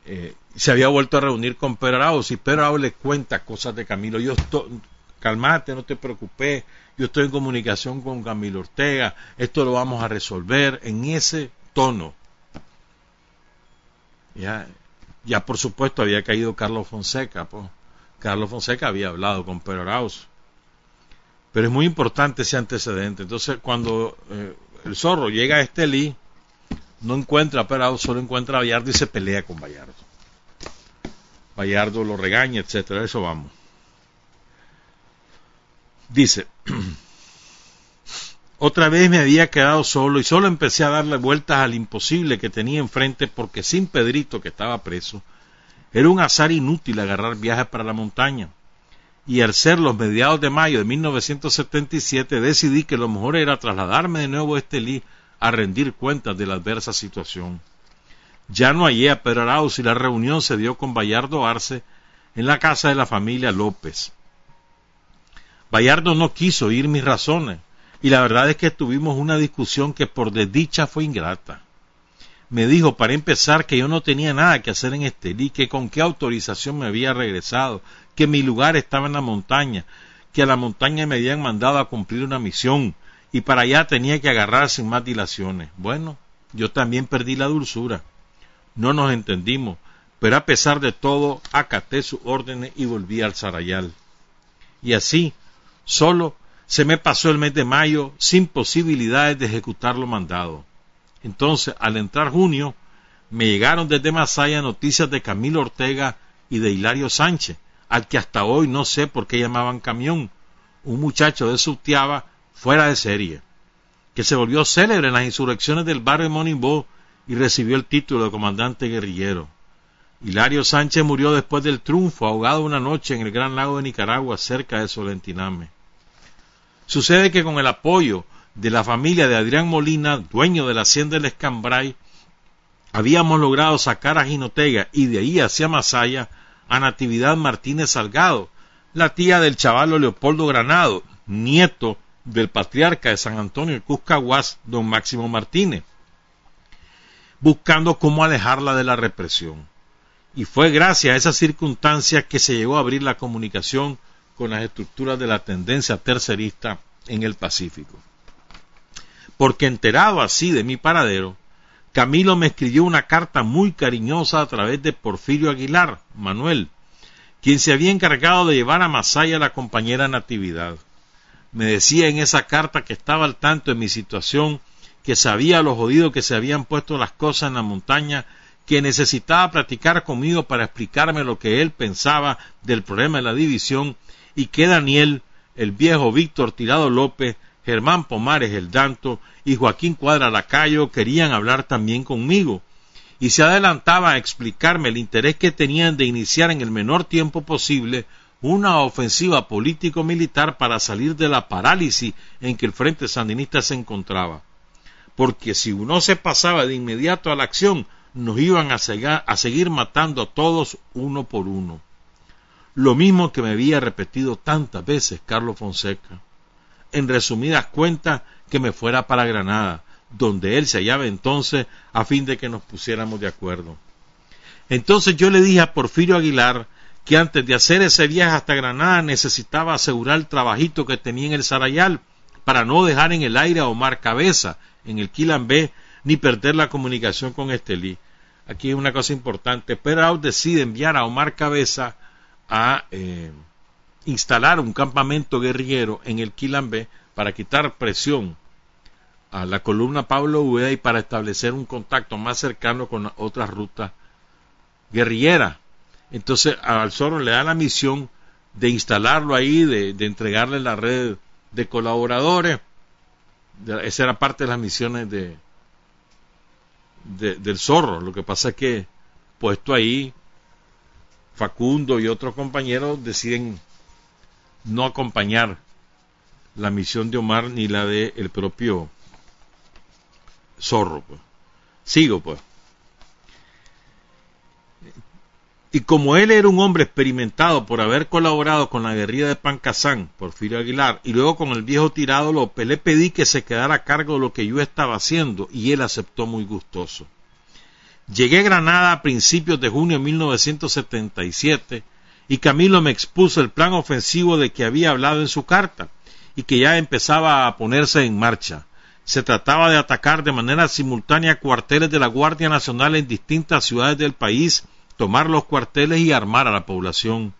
eh, se había vuelto a reunir con Pedro Arauz y Pedro Arauz le cuenta cosas de Camilo. Yo estoy, calmate, no te preocupes, yo estoy en comunicación con Camilo Ortega, esto lo vamos a resolver en ese tono. Ya, ya por supuesto había caído Carlos Fonseca. Carlos Fonseca había hablado con Pedro Arauz. Pero es muy importante ese antecedente. Entonces, cuando eh, el zorro llega a Estelí, no encuentra a Arauz, solo encuentra a Bayardo y se pelea con Bayardo. Bayardo lo regaña, etcétera. Eso vamos. Dice, otra vez me había quedado solo y solo empecé a darle vueltas al imposible que tenía enfrente porque sin Pedrito, que estaba preso, era un azar inútil agarrar viajes para la montaña. Y al ser los mediados de mayo de 1977 decidí que lo mejor era trasladarme de nuevo a Estelí a rendir cuentas de la adversa situación. Ya no hallé a Pedro Arauz y la reunión se dio con Bayardo Arce en la casa de la familia López. Bayardo no quiso oír mis razones y la verdad es que tuvimos una discusión que por desdicha fue ingrata. Me dijo para empezar que yo no tenía nada que hacer en Estelí, que con qué autorización me había regresado, que mi lugar estaba en la montaña, que a la montaña me habían mandado a cumplir una misión y para allá tenía que agarrar sin más dilaciones. Bueno, yo también perdí la dulzura. No nos entendimos, pero a pesar de todo acaté sus órdenes y volví al Sarayal. Y así, Solo se me pasó el mes de mayo sin posibilidades de ejecutar lo mandado. Entonces, al entrar junio, me llegaron desde Masaya noticias de Camilo Ortega y de Hilario Sánchez, al que hasta hoy no sé por qué llamaban camión, un muchacho de Sutiaba fuera de serie, que se volvió célebre en las insurrecciones del barrio Monimbo y recibió el título de comandante guerrillero. Hilario Sánchez murió después del triunfo, ahogado una noche en el Gran Lago de Nicaragua, cerca de Solentiname. Sucede que con el apoyo de la familia de Adrián Molina, dueño de la hacienda del Escambray, habíamos logrado sacar a Ginotega y de ahí hacia Masaya a Natividad Martínez Salgado, la tía del chavalo Leopoldo Granado, nieto del patriarca de San Antonio de Cuscahuas, don Máximo Martínez, buscando cómo alejarla de la represión. Y fue gracias a esa circunstancia que se llegó a abrir la comunicación con las estructuras de la tendencia tercerista en el Pacífico. Porque enterado así de mi paradero, Camilo me escribió una carta muy cariñosa a través de Porfirio Aguilar, Manuel, quien se había encargado de llevar a Masaya la compañera Natividad. Me decía en esa carta que estaba al tanto de mi situación, que sabía lo jodido que se habían puesto las cosas en la montaña, que necesitaba platicar conmigo para explicarme lo que él pensaba del problema de la división y que Daniel, el viejo Víctor Tirado López, Germán Pomares el Danto y Joaquín Cuadra Lacayo querían hablar también conmigo, y se adelantaba a explicarme el interés que tenían de iniciar en el menor tiempo posible una ofensiva político-militar para salir de la parálisis en que el Frente Sandinista se encontraba. Porque si uno se pasaba de inmediato a la acción, nos iban a, seguir matando a todos uno por uno lo mismo que me había repetido tantas veces Carlos Fonseca. En resumidas cuentas, que me fuera para Granada, donde él se hallaba entonces, a fin de que nos pusiéramos de acuerdo. Entonces yo le dije a Porfirio Aguilar que antes de hacer ese viaje hasta Granada necesitaba asegurar el trabajito que tenía en el Sarayal para no dejar en el aire a Omar Cabeza en el Quilambé ni perder la comunicación con Estelí. Aquí hay una cosa importante. Pero decide enviar a Omar Cabeza a eh, instalar un campamento guerrillero en el Quilambé para quitar presión a la columna Pablo Ueda y para establecer un contacto más cercano con otras rutas guerrilleras. Entonces al Zorro le da la misión de instalarlo ahí, de, entregarle la red de colaboradores. esa era parte de las misiones de, del Zorro. Lo que pasa es que puesto ahí Facundo y otros compañeros deciden no acompañar la misión de Omar ni la de el propio Zorro. Pues. Sigo, pues. Y como él era un hombre experimentado por haber colaborado con la guerrilla de Pancasán, Porfirio Aguilar, y luego con el viejo tirado López, le pedí que se quedara a cargo de lo que yo estaba haciendo, y él aceptó muy gustoso. Llegué a Granada a principios de junio de 1977 y Camilo me expuso el plan ofensivo de que había hablado en su carta y que ya empezaba a ponerse en marcha. Se trataba de atacar de manera simultánea cuarteles de la Guardia Nacional en distintas ciudades del país, tomar los cuarteles y armar a la población.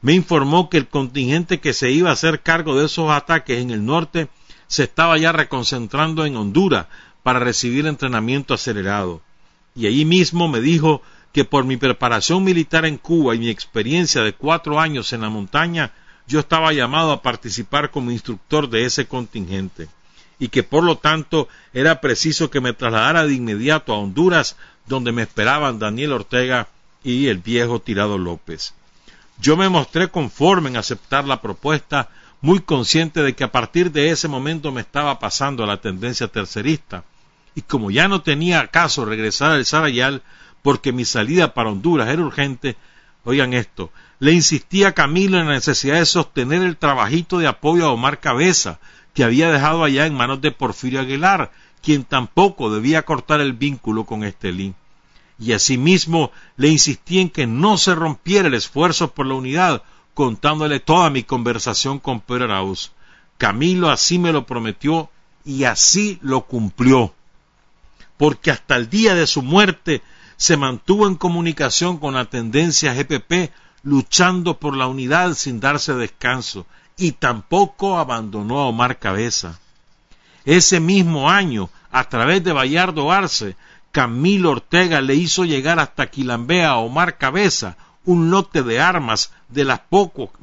Me informó que el contingente que se iba a hacer cargo de esos ataques en el norte se estaba ya reconcentrando en Honduras para recibir entrenamiento acelerado y allí mismo me dijo que por mi preparación militar en Cuba y mi experiencia de cuatro años en la montaña, yo estaba llamado a participar como instructor de ese contingente y que por lo tanto era preciso que me trasladara de inmediato a Honduras, donde me esperaban Daniel Ortega y el viejo Tirado López. Yo me mostré conforme en aceptar la propuesta, muy consciente de que a partir de ese momento me estaba pasando a la tendencia tercerista, y como ya no tenía caso regresar al Sarayal, porque mi salida para Honduras era urgente, oigan esto, le insistí a Camilo en la necesidad de sostener el trabajito de apoyo a Omar Cabeza, que había dejado allá en manos de Porfirio Aguilar, quien tampoco debía cortar el vínculo con Estelín. Y asimismo le insistí en que no se rompiera el esfuerzo por la unidad, contándole toda mi conversación con Pedro Arauz. Camilo así me lo prometió y así lo cumplió, porque hasta el día de su muerte se mantuvo en comunicación con la tendencia GPP luchando por la unidad sin darse descanso y tampoco abandonó a Omar Cabeza. Ese mismo año, a través de Bayardo Arce, Camilo Ortega le hizo llegar hasta Quilambea a Omar Cabeza un lote de armas de las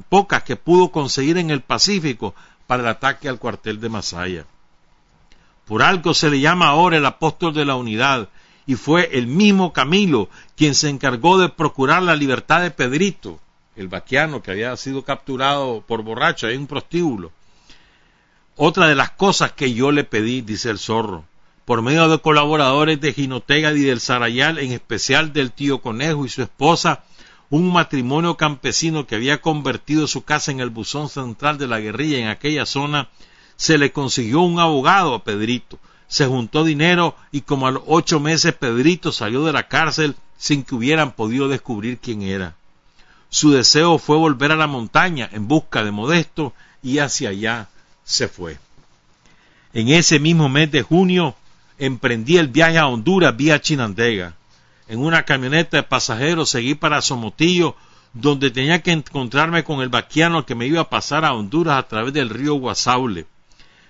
pocas que pudo conseguir en el Pacífico para el ataque al cuartel de Masaya. Por algo se le llama ahora el apóstol de la unidad, y fue el mismo Camilo quien se encargó de procurar la libertad de Pedrito, el vaquiano que había sido capturado por borracho en un prostíbulo. Otra de las cosas que yo le pedí, dice el zorro, por medio de colaboradores de Ginotega y del Sarayal, en especial del tío Conejo y su esposa, un matrimonio campesino que había convertido su casa en el buzón central de la guerrilla en aquella zona, se le consiguió un abogado a Pedrito, se juntó dinero y como a los ocho meses Pedrito salió de la cárcel sin que hubieran podido descubrir quién era. Su deseo fue volver a la montaña en busca de Modesto y hacia allá se fue. En ese mismo mes de junio emprendí el viaje a Honduras vía Chinandega. En una camioneta de pasajeros seguí para Somotillo, donde tenía que encontrarme con el vaquiano que me iba a pasar a Honduras a través del río Guasaule.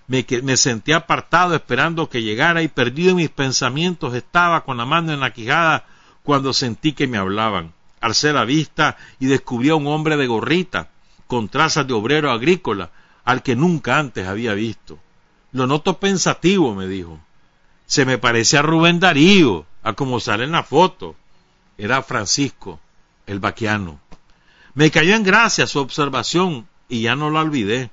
Me, me sentí apartado esperando que llegara y perdido en mis pensamientos estaba con la mano en la quijada cuando sentí que me hablaban. Alcé la vista y descubrí a un hombre de gorrita, con trazas de obrero agrícola, al que nunca antes había visto. Lo noto pensativo, me dijo. Se me parece a Rubén Darío, a como sale en la foto. Era Francisco, el vaquiano. Me cayó en gracia su observación y ya no la olvidé.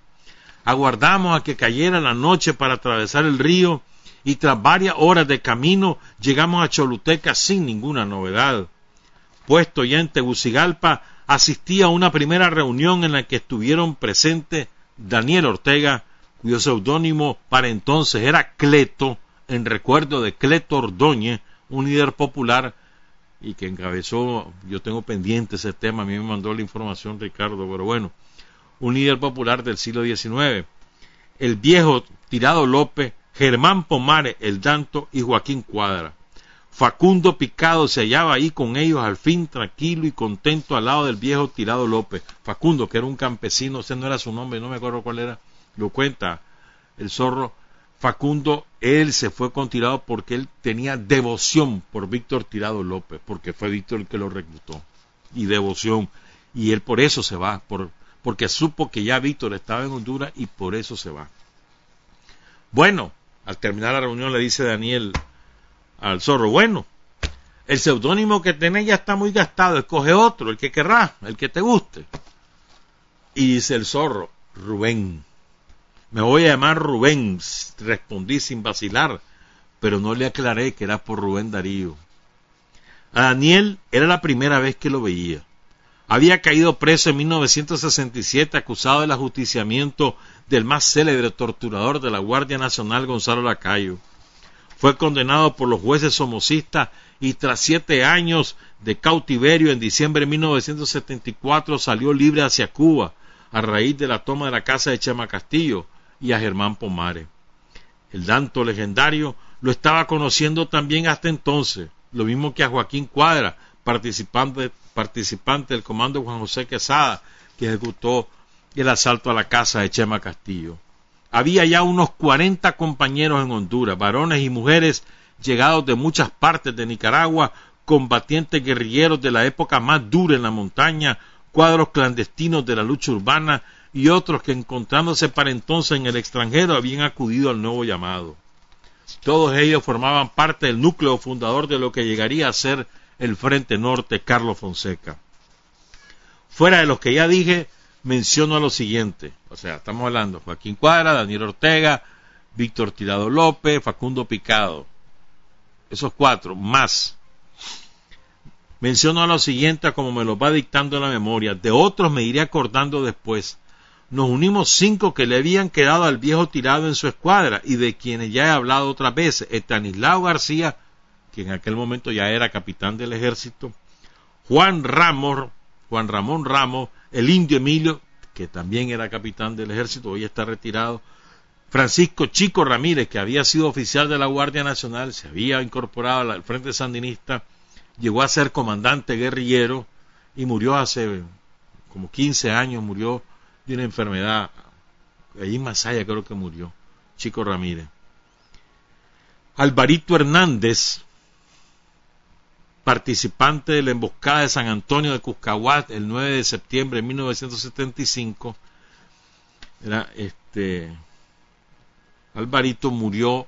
Aguardamos a que cayera la noche para atravesar el río y tras varias horas de camino llegamos a Choluteca sin ninguna novedad. Puesto ya en Tegucigalpa, asistí a una primera reunión en la que estuvieron presentes Daniel Ortega, cuyo seudónimo para entonces era Cleto, en recuerdo de Cleto Ordóñez, un líder popular y que encabezó, yo tengo pendiente ese tema, a mí me mandó la información Ricardo, pero bueno, un líder popular del siglo XIX, el viejo Tirado López, Germán Pomares, el Danto y Joaquín Cuadra. Facundo Picado se hallaba ahí con ellos al fin tranquilo y contento al lado del viejo Tirado López. Facundo, que era un campesino, ese no era su nombre, no me acuerdo cuál era, lo cuenta el zorro. Facundo, él se fue con Tirado porque él tenía devoción por Víctor Tirado López, porque fue Víctor el que lo reclutó. Y devoción. Y él por eso se va, por, porque supo que ya Víctor estaba en Honduras y por eso se va. Bueno, al terminar la reunión le dice Daniel al zorro, bueno, el seudónimo que tenés ya está muy gastado, escoge otro, el que querrás, el que te guste. Y dice el zorro, Rubén. Me voy a llamar Rubén, respondí sin vacilar, pero no le aclaré que era por Rubén Darío. A Daniel era la primera vez que lo veía. Había caído preso en 1967 acusado del ajusticiamiento del más célebre torturador de la Guardia Nacional, Gonzalo Lacayo. Fue condenado por los jueces somocistas y tras siete años de cautiverio en diciembre de 1974 salió libre hacia Cuba a raíz de la toma de la casa de Chema Castillo y a Germán Pomares. El danto legendario lo estaba conociendo también hasta entonces, lo mismo que a Joaquín Cuadra, participante, participante del comando Juan José Quesada, que ejecutó el asalto a la casa de Chema Castillo. Había ya unos cuarenta compañeros en Honduras, varones y mujeres llegados de muchas partes de Nicaragua, combatientes guerrilleros de la época más dura en la montaña, cuadros clandestinos de la lucha urbana y otros que encontrándose para entonces en el extranjero habían acudido al nuevo llamado. Todos ellos formaban parte del núcleo fundador de lo que llegaría a ser el Frente Norte Carlos Fonseca. Fuera de los que ya dije, menciono a lo siguiente. O sea, estamos hablando Joaquín Cuadra, Daniel Ortega, Víctor Tirado López, Facundo Picado. Esos cuatro, más. Menciono a lo siguiente como me lo va dictando la memoria. De otros me iré acordando después. Nos unimos cinco que le habían quedado al viejo tirado en su escuadra y de quienes ya he hablado otras veces. Estanislao García, que en aquel momento ya era capitán del ejército. Juan Ramos, Juan Ramón Ramos, el indio Emilio, que también era capitán del ejército, hoy está retirado. Francisco Chico Ramírez, que había sido oficial de la Guardia Nacional, se había incorporado al Frente Sandinista, llegó a ser comandante guerrillero y murió hace como 15 años, murió una enfermedad. Allí en Masaya creo que murió, Chico Ramírez. Alvarito Hernández, participante de la emboscada de San Antonio de Cuscahuat el 9 de septiembre de 1975, era este Alvarito murió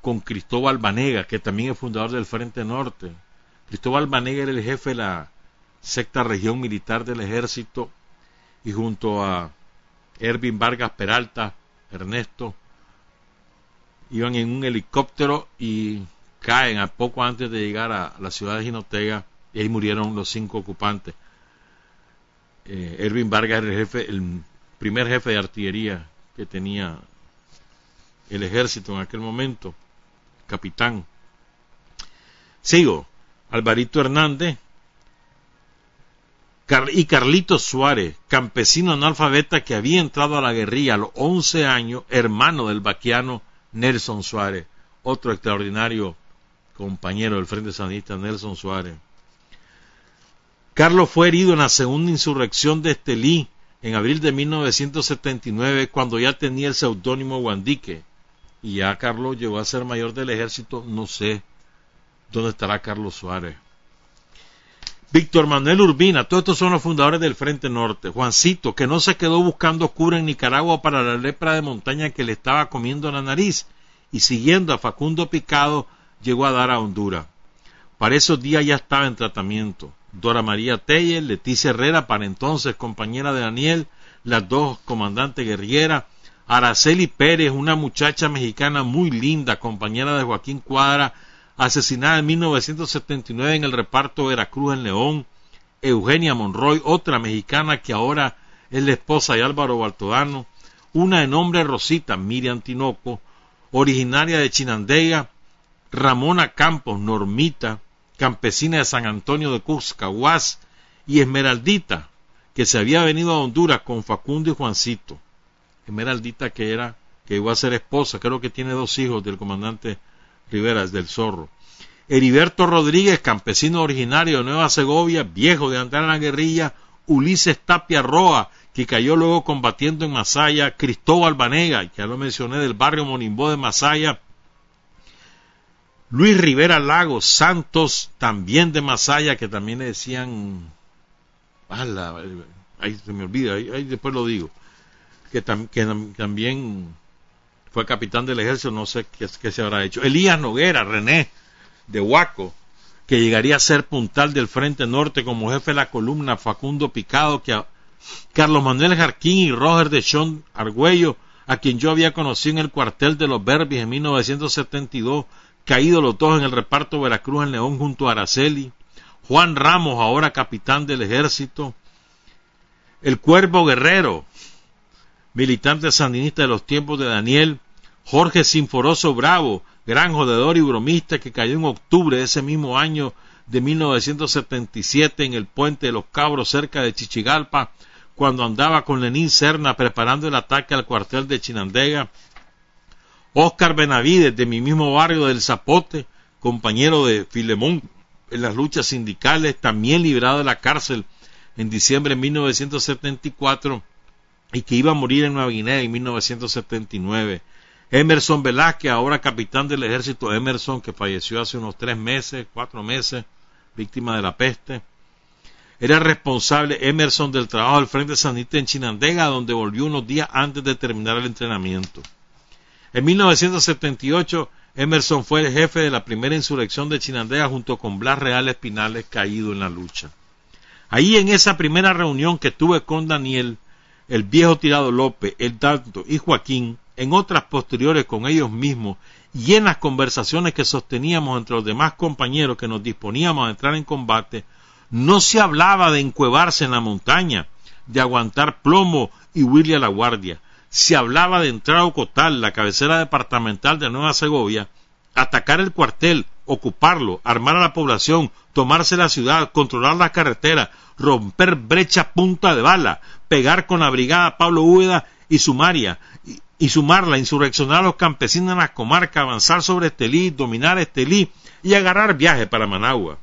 con Cristóbal Banega, que también es fundador del Frente Norte. Cristóbal Banega era el jefe de la sexta región militar del ejército y junto a Ervin Vargas Peralta, Ernesto, iban en un helicóptero y caen a poco antes de llegar a la ciudad de Jinotega y ahí murieron los cinco ocupantes. Eh, Ervin Vargas era el jefe, el primer jefe de artillería que tenía el ejército en aquel momento, capitán. Sigo, Alvarito Hernández y Carlito Suárez, campesino analfabeta que había entrado a la guerrilla a los 11 años, hermano del vaquiano Nelson Suárez, otro extraordinario compañero del Frente Sandinista Nelson Suárez. Carlos fue herido en la segunda insurrección de Estelí en abril de 1979 cuando ya tenía el seudónimo Guandique y ya Carlos llegó a ser mayor del ejército, no sé dónde estará Carlos Suárez. Víctor Manuel Urbina, todos estos son los fundadores del Frente Norte. Juancito, que no se quedó buscando cura en Nicaragua para la lepra de montaña que le estaba comiendo la nariz, y siguiendo a Facundo Picado, llegó a dar a Honduras. Para esos días ya estaba en tratamiento. Dora María Teller, Leticia Herrera, para entonces compañera de Daniel, las dos comandantes guerrilleras, Araceli Pérez, una muchacha mexicana muy linda, compañera de Joaquín Cuadra, asesinada en 1979 en el reparto Veracruz en León, Eugenia Monroy, otra mexicana que ahora es la esposa de Álvaro Baltodano, una de nombre Rosita, Miriam Tinoco, originaria de Chinandega, Ramona Campos, Normita, campesina de San Antonio de Cuscahuas, y Esmeraldita, que se había venido a Honduras con Facundo y Juancito. Esmeraldita que era, que iba a ser esposa, creo que tiene dos hijos del comandante Rivera, del Zorro. Heriberto Rodríguez, campesino originario de Nueva Segovia, viejo de andar en la guerrilla, Ulises Tapia Roa, que cayó luego combatiendo en Masaya, Cristóbal Banega, ya lo mencioné, del barrio Monimbó de Masaya, Luis Rivera Lagos Santos, también de Masaya, que también le decían, ahí se me olvida, ahí, después lo digo, que, también fue capitán del ejército, no sé qué, se habrá hecho. Elías Noguera, René, de Huaco, que llegaría a ser puntal del Frente Norte como jefe de la columna, Facundo Picado, que Carlos Manuel Jarquín y Roger de Sean Argüello, a quien yo había conocido en el cuartel de los Berbis en 1972, caído los dos en el reparto Veracruz en León junto a Araceli, Juan Ramos, ahora capitán del ejército, el Cuervo Guerrero, militante sandinista de los tiempos de Daniel, Jorge Sinforoso Bravo, gran jodedor y bromista que cayó en octubre de ese mismo año de 1977 en el puente de los Cabros cerca de Chichigalpa, cuando andaba con Lenín Serna preparando el ataque al cuartel de Chinandega. Oscar Benavides, de mi mismo barrio del Zapote, compañero de Filemón en las luchas sindicales, también librado de la cárcel en diciembre de 1974 y que iba a morir en Nueva Guinea en 1979. Emerson Velázquez, ahora capitán del ejército Emerson, que falleció hace unos tres meses, cuatro meses, víctima de la peste. Era responsable Emerson del trabajo del Frente Sanita en Chinandega, donde volvió unos días antes de terminar el entrenamiento. En 1978, Emerson fue el jefe de la primera insurrección de Chinandega junto con Blas Real Espinales, caído en la lucha. Ahí en esa primera reunión que tuve con Daniel, el viejo tirado López, el Tanto y Joaquín, en otras posteriores con ellos mismos y en las conversaciones que sosteníamos entre los demás compañeros que nos disponíamos a entrar en combate, no se hablaba de encuevarse en la montaña, de aguantar plomo y huirle a la guardia. Se hablaba de entrar a Ocotal, la cabecera departamental de Nueva Segovia, atacar el cuartel, ocuparlo, armar a la población, tomarse la ciudad, controlar la carretera, romper brecha punta de bala, pegar con la brigada Pablo Úbeda y Sumaria, sumarla, insurreccionar a los campesinos en las comarcas, avanzar sobre Estelí, dominar Estelí y agarrar viaje para Managua.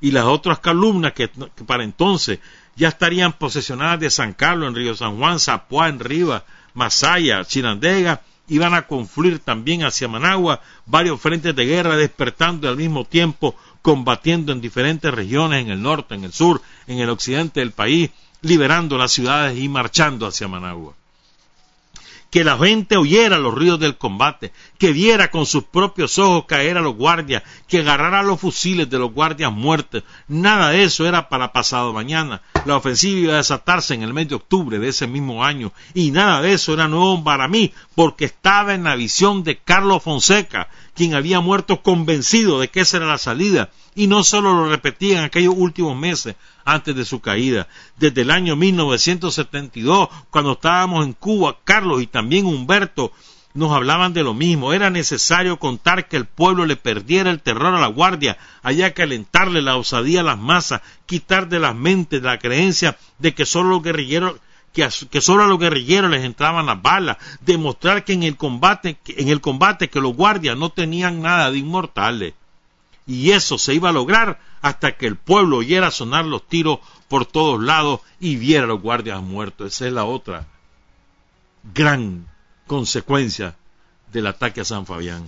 Y las otras columnas que, para entonces ya estarían posesionadas de San Carlos en Río San Juan, Zapuá en Riva, Masaya, Chirandega, iban a confluir también hacia Managua varios frentes de guerra despertando al mismo tiempo combatiendo en diferentes regiones, en el norte, en el sur, en el occidente del país, liberando las ciudades y marchando hacia Managua que la gente oyera los ruidos del combate, que viera con sus propios ojos caer a los guardias, que agarrara los fusiles de los guardias muertos. Nada de eso era para pasado mañana. La ofensiva iba a desatarse en el mes de octubre de ese mismo año, y nada de eso era nuevo para mí, porque estaba en la visión de Carlos Fonseca, quien había muerto convencido de que esa era la salida, y no solo lo repetía en aquellos últimos meses antes de su caída. Desde el año 1972, cuando estábamos en Cuba, Carlos y también Humberto nos hablaban de lo mismo. Era necesario contar que el pueblo le perdiera el terror a la guardia, había que alentarle la osadía a las masas, quitar de las mentes la creencia de que solo los guerrilleros que, que, solo a los guerrilleros les entraban las balas, demostrar que en el combate, en el combate que los guardias no tenían nada de inmortales y eso se iba a lograr hasta que el pueblo oyera sonar los tiros por todos lados y viera a los guardias muertos. Esa es la otra gran consecuencia del ataque a San Fabián.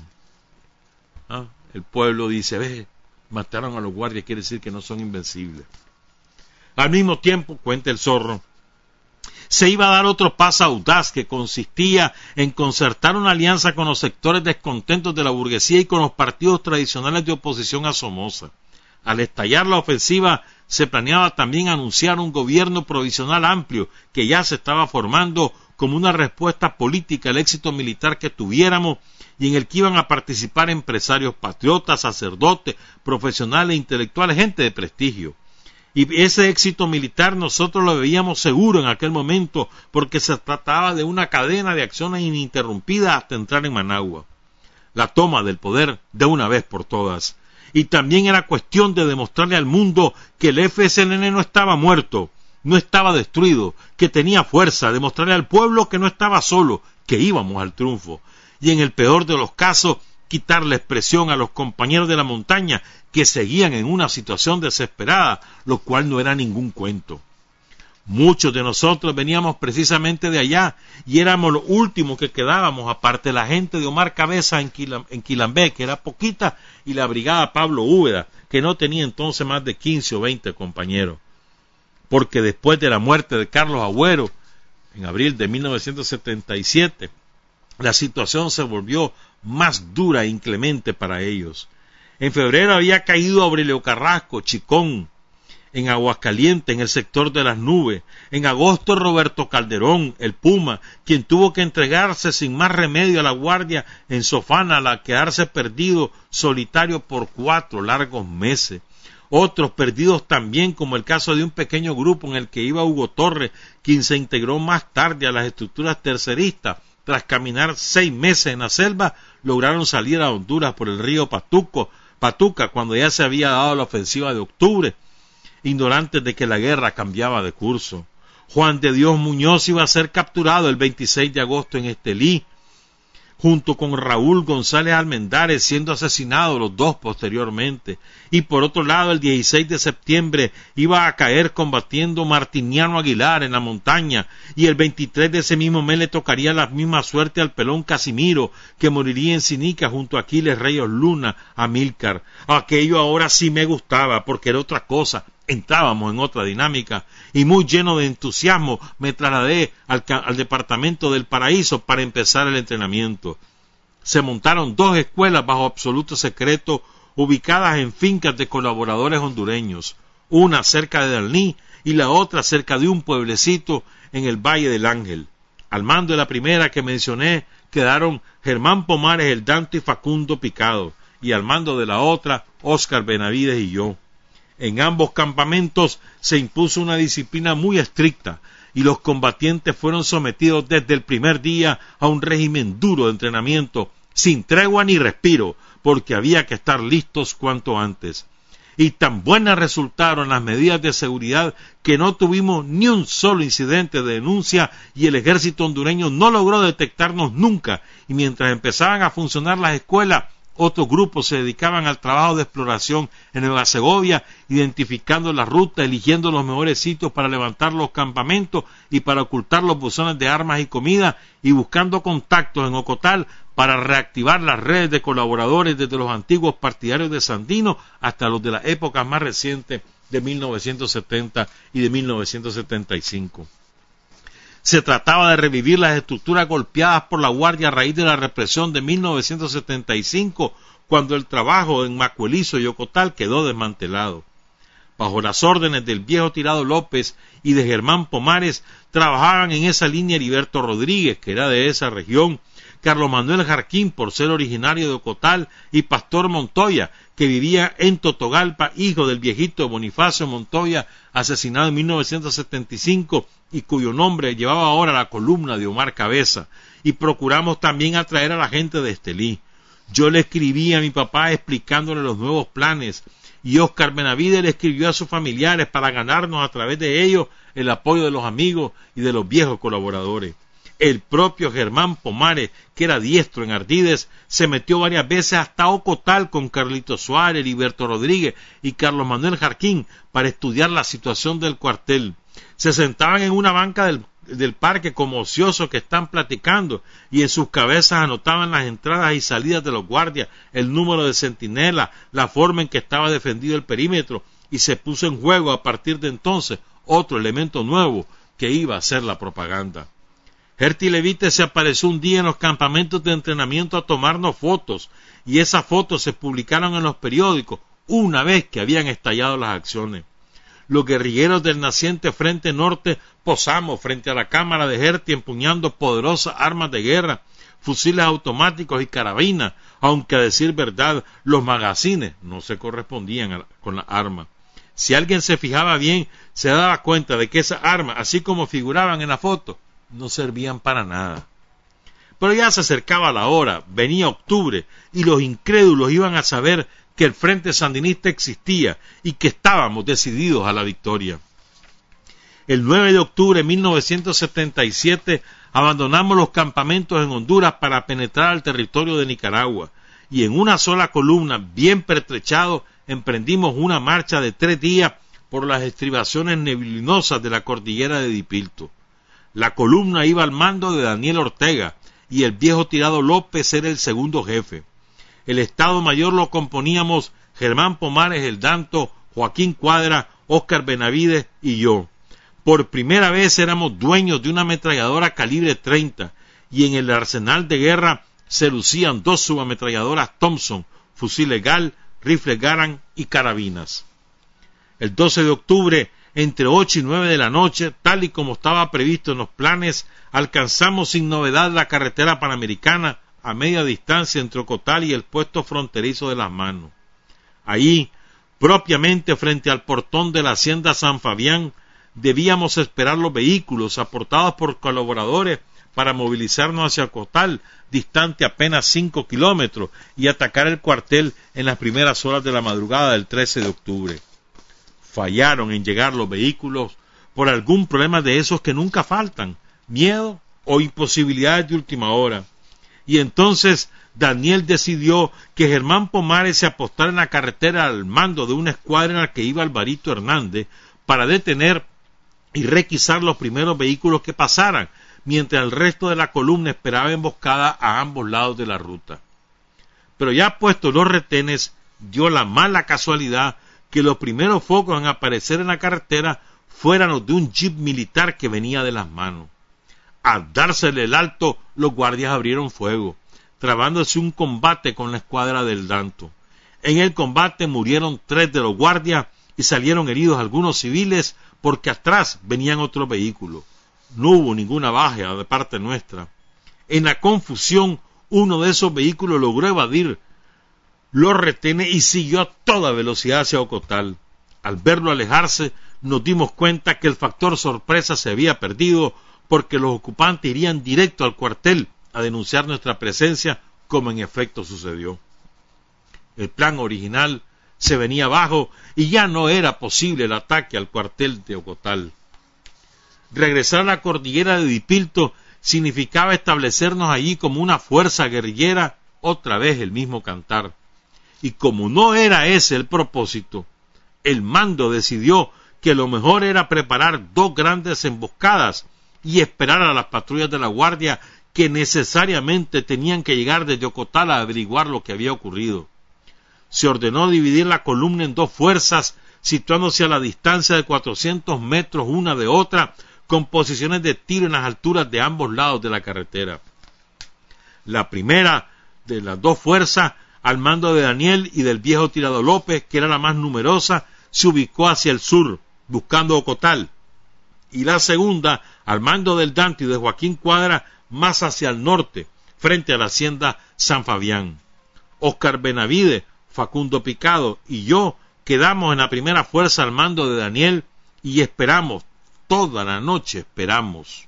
¿Ah? El pueblo dice, ve, mataron a los guardias, quiere decir que no son invencibles. Al mismo tiempo, cuenta el zorro, se iba a dar otro paso audaz que consistía en concertar una alianza con los sectores descontentos de la burguesía y con los partidos tradicionales de oposición a Somoza. Al estallar la ofensiva, se planeaba también anunciar un gobierno provisional amplio que ya se estaba formando como una respuesta política al éxito militar que tuviéramos y en el que iban a participar empresarios patriotas, sacerdotes, profesionales, intelectuales, gente de prestigio. Y ese éxito militar nosotros lo veíamos seguro en aquel momento porque se trataba de una cadena de acciones ininterrumpida hasta entrar en Managua. La toma del poder de una vez por todas. Y también era cuestión de demostrarle al mundo que el FSLN no estaba muerto, no estaba destruido, que tenía fuerza, demostrarle al pueblo que no estaba solo, que íbamos al triunfo. Y en el peor de los casos, quitarle expresión a los compañeros de la montaña que seguían en una situación desesperada, lo cual no era ningún cuento. Muchos de nosotros veníamos precisamente de allá y éramos los últimos que quedábamos, aparte la gente de Omar Cabeza en, Quilambé, que era poquita, y la brigada Pablo Úbeda, que no tenía entonces más de 15 o 20 compañeros. Porque después de la muerte de Carlos Agüero, en abril de 1977, la situación se volvió más dura e inclemente para ellos. En febrero había caído Aurelio Carrasco, Chicón, en Aguascalientes, en el sector de las nubes. En agosto Roberto Calderón, el Puma, quien tuvo que entregarse sin más remedio a la guardia en Sofana, a quedarse perdido solitario por cuatro largos meses. Otros perdidos también, como el caso de un pequeño grupo en el que iba Hugo Torres, quien se integró más tarde a las estructuras terceristas tras caminar seis meses en la selva, lograron salir a Honduras por el río Patuco, Patuca cuando ya se había dado la ofensiva de octubre, ignorantes de que la guerra cambiaba de curso. Juan de Dios Muñoz iba a ser capturado el 26 de agosto en Estelí, junto con Raúl González Almendares siendo asesinados los dos posteriormente. Y por otro lado, el 16 de septiembre iba a caer combatiendo Martiniano Aguilar en la montaña y el 23 de ese mismo mes le tocaría la misma suerte al pelón Casimiro que moriría en Sinica junto a Aquiles Reyes Luna a Milcar. Aquello ahora sí me gustaba porque era otra cosa, entrábamos en otra dinámica y muy lleno de entusiasmo me trasladé al, departamento del paraíso para empezar el entrenamiento. Se montaron dos escuelas bajo absoluto secreto ubicadas en fincas de colaboradores hondureños, una cerca de Dalní y la otra cerca de un pueblecito en el Valle del Ángel. Al mando de la primera que mencioné quedaron Germán Pomares el Dante y Facundo Picado, y al mando de la otra Óscar Benavides y yo. En ambos campamentos se impuso una disciplina muy estricta y los combatientes fueron sometidos desde el primer día a un régimen duro de entrenamiento, sin tregua ni respiro, porque había que estar listos cuanto antes. Y tan buenas resultaron las medidas de seguridad que no tuvimos ni un solo incidente de denuncia y el ejército hondureño no logró detectarnos nunca y mientras empezaban a funcionar las escuelas otros grupos se dedicaban al trabajo de exploración en Nueva Segovia, identificando la ruta, eligiendo los mejores sitios para levantar los campamentos y para ocultar los buzones de armas y comida, y buscando contactos en Ocotal para reactivar las redes de colaboradores desde los antiguos partidarios de Sandino hasta los de la época más reciente de 1970 y de 1975. Se trataba de revivir las estructuras golpeadas por la Guardia a raíz de la represión de 1975, cuando el trabajo en Macuelizo y Ocotal quedó desmantelado. Bajo las órdenes del viejo Tirado López y de Germán Pomares, trabajaban en esa línea Heriberto Rodríguez, que era de esa región, Carlos Manuel Jarquín, por ser originario de Ocotal, y Pastor Montoya, que vivía en Totogalpa, hijo del viejito Bonifacio Montoya, asesinado en 1975 y cuyo nombre llevaba ahora la columna de Omar Cabeza, y procuramos también atraer a la gente de Estelí. Yo le escribí a mi papá explicándole los nuevos planes, y Oscar Benavides le escribió a sus familiares para ganarnos a través de ellos el apoyo de los amigos y de los viejos colaboradores. El propio Germán Pomares, que era diestro en Ardides, se metió varias veces hasta Ocotal con Carlito Suárez, Heriberto Rodríguez y Carlos Manuel Jarquín para estudiar la situación del cuartel. Se sentaban en una banca del, del parque como ociosos que están platicando y en sus cabezas anotaban las entradas y salidas de los guardias, el número de centinela, la forma en que estaba defendido el perímetro y se puso en juego a partir de entonces otro elemento nuevo que iba a ser la propaganda. Gerti Levite se apareció un día en los campamentos de entrenamiento a tomarnos fotos y esas fotos se publicaron en los periódicos una vez que habían estallado las acciones. Los guerrilleros del naciente Frente Norte posamos frente a la cámara de Gerti empuñando poderosas armas de guerra, fusiles automáticos y carabinas, aunque a decir verdad los magazines no se correspondían con las armas. Si alguien se fijaba bien, se daba cuenta de que esas armas, así como figuraban en la foto, no servían para nada. Pero ya se acercaba la hora, venía octubre, y los incrédulos iban a saber que el Frente Sandinista existía y que estábamos decididos a la victoria. El 9 de octubre de 1977 abandonamos los campamentos en Honduras para penetrar al territorio de Nicaragua y en una sola columna, bien pertrechado, emprendimos una marcha de tres días por las estribaciones neblinosas de la cordillera de Dipilto. La columna iba al mando de Daniel Ortega y el viejo tirado López era el segundo jefe. El Estado Mayor lo componíamos Germán Pomares el Danto, Joaquín Cuadra, Óscar Benavides y yo. Por primera vez éramos dueños de una ametralladora calibre 30 y en el arsenal de guerra se lucían dos subametralladoras Thompson, fusil legal, rifle Garand y carabinas. El 12 de octubre entre ocho y nueve de la noche, tal y como estaba previsto en los planes, alcanzamos sin novedad la carretera panamericana a media distancia entre Ocotal y el puesto fronterizo de las manos. Allí, propiamente frente al portón de la hacienda San Fabián, debíamos esperar los vehículos aportados por colaboradores para movilizarnos hacia Ocotal, distante apenas cinco kilómetros, y atacar el cuartel en las primeras horas de la madrugada del 13 de octubre fallaron en llegar los vehículos por algún problema de esos que nunca faltan, miedo o imposibilidades de última hora. y entonces Daniel decidió que Germán Pomares se apostara en la carretera al mando de una escuadra en la que iba Alvarito Hernández para detener y requisar los primeros vehículos que pasaran, mientras el resto de la columna esperaba emboscada a ambos lados de la ruta. Pero ya puestos los retenes, dio la mala casualidad que los primeros focos en aparecer en la carretera fueran los de un jeep militar que venía de las manos. Al dársele el alto, los guardias abrieron fuego, trabándose un combate con la escuadra del Danto. En el combate murieron tres de los guardias y salieron heridos algunos civiles porque atrás venían otros vehículos. No hubo ninguna baja de parte nuestra. En la confusión, uno de esos vehículos logró evadir los retenes y siguió a toda velocidad hacia Ocotal. Al verlo alejarse, nos dimos cuenta que el factor sorpresa se había perdido porque los ocupantes irían directo al cuartel a denunciar nuestra presencia, como en efecto sucedió. El plan original se venía abajo y ya no era posible el ataque al cuartel de Ocotal. Regresar a la cordillera de Dipilto significaba establecernos allí como una fuerza guerrillera, otra vez el mismo cantar. Y como no era ese el propósito, el mando decidió que lo mejor era preparar dos grandes emboscadas y esperar a las patrullas de la guardia que necesariamente tenían que llegar desde Ocotal a averiguar lo que había ocurrido. Se ordenó dividir la columna en dos fuerzas, situándose a la distancia de cuatrocientos metros una de otra, con posiciones de tiro en las alturas de ambos lados de la carretera. La primera de las dos fuerzas, al mando de Daniel y del viejo Tirado López, que era la más numerosa, se ubicó hacia el sur, buscando Ocotal, y la segunda, al mando del Dante y de Joaquín Cuadra, más hacia el norte, frente a la hacienda San Fabián. Oscar Benavide, Facundo Picado y yo quedamos en la primera fuerza al mando de Daniel y esperamos, toda la noche esperamos,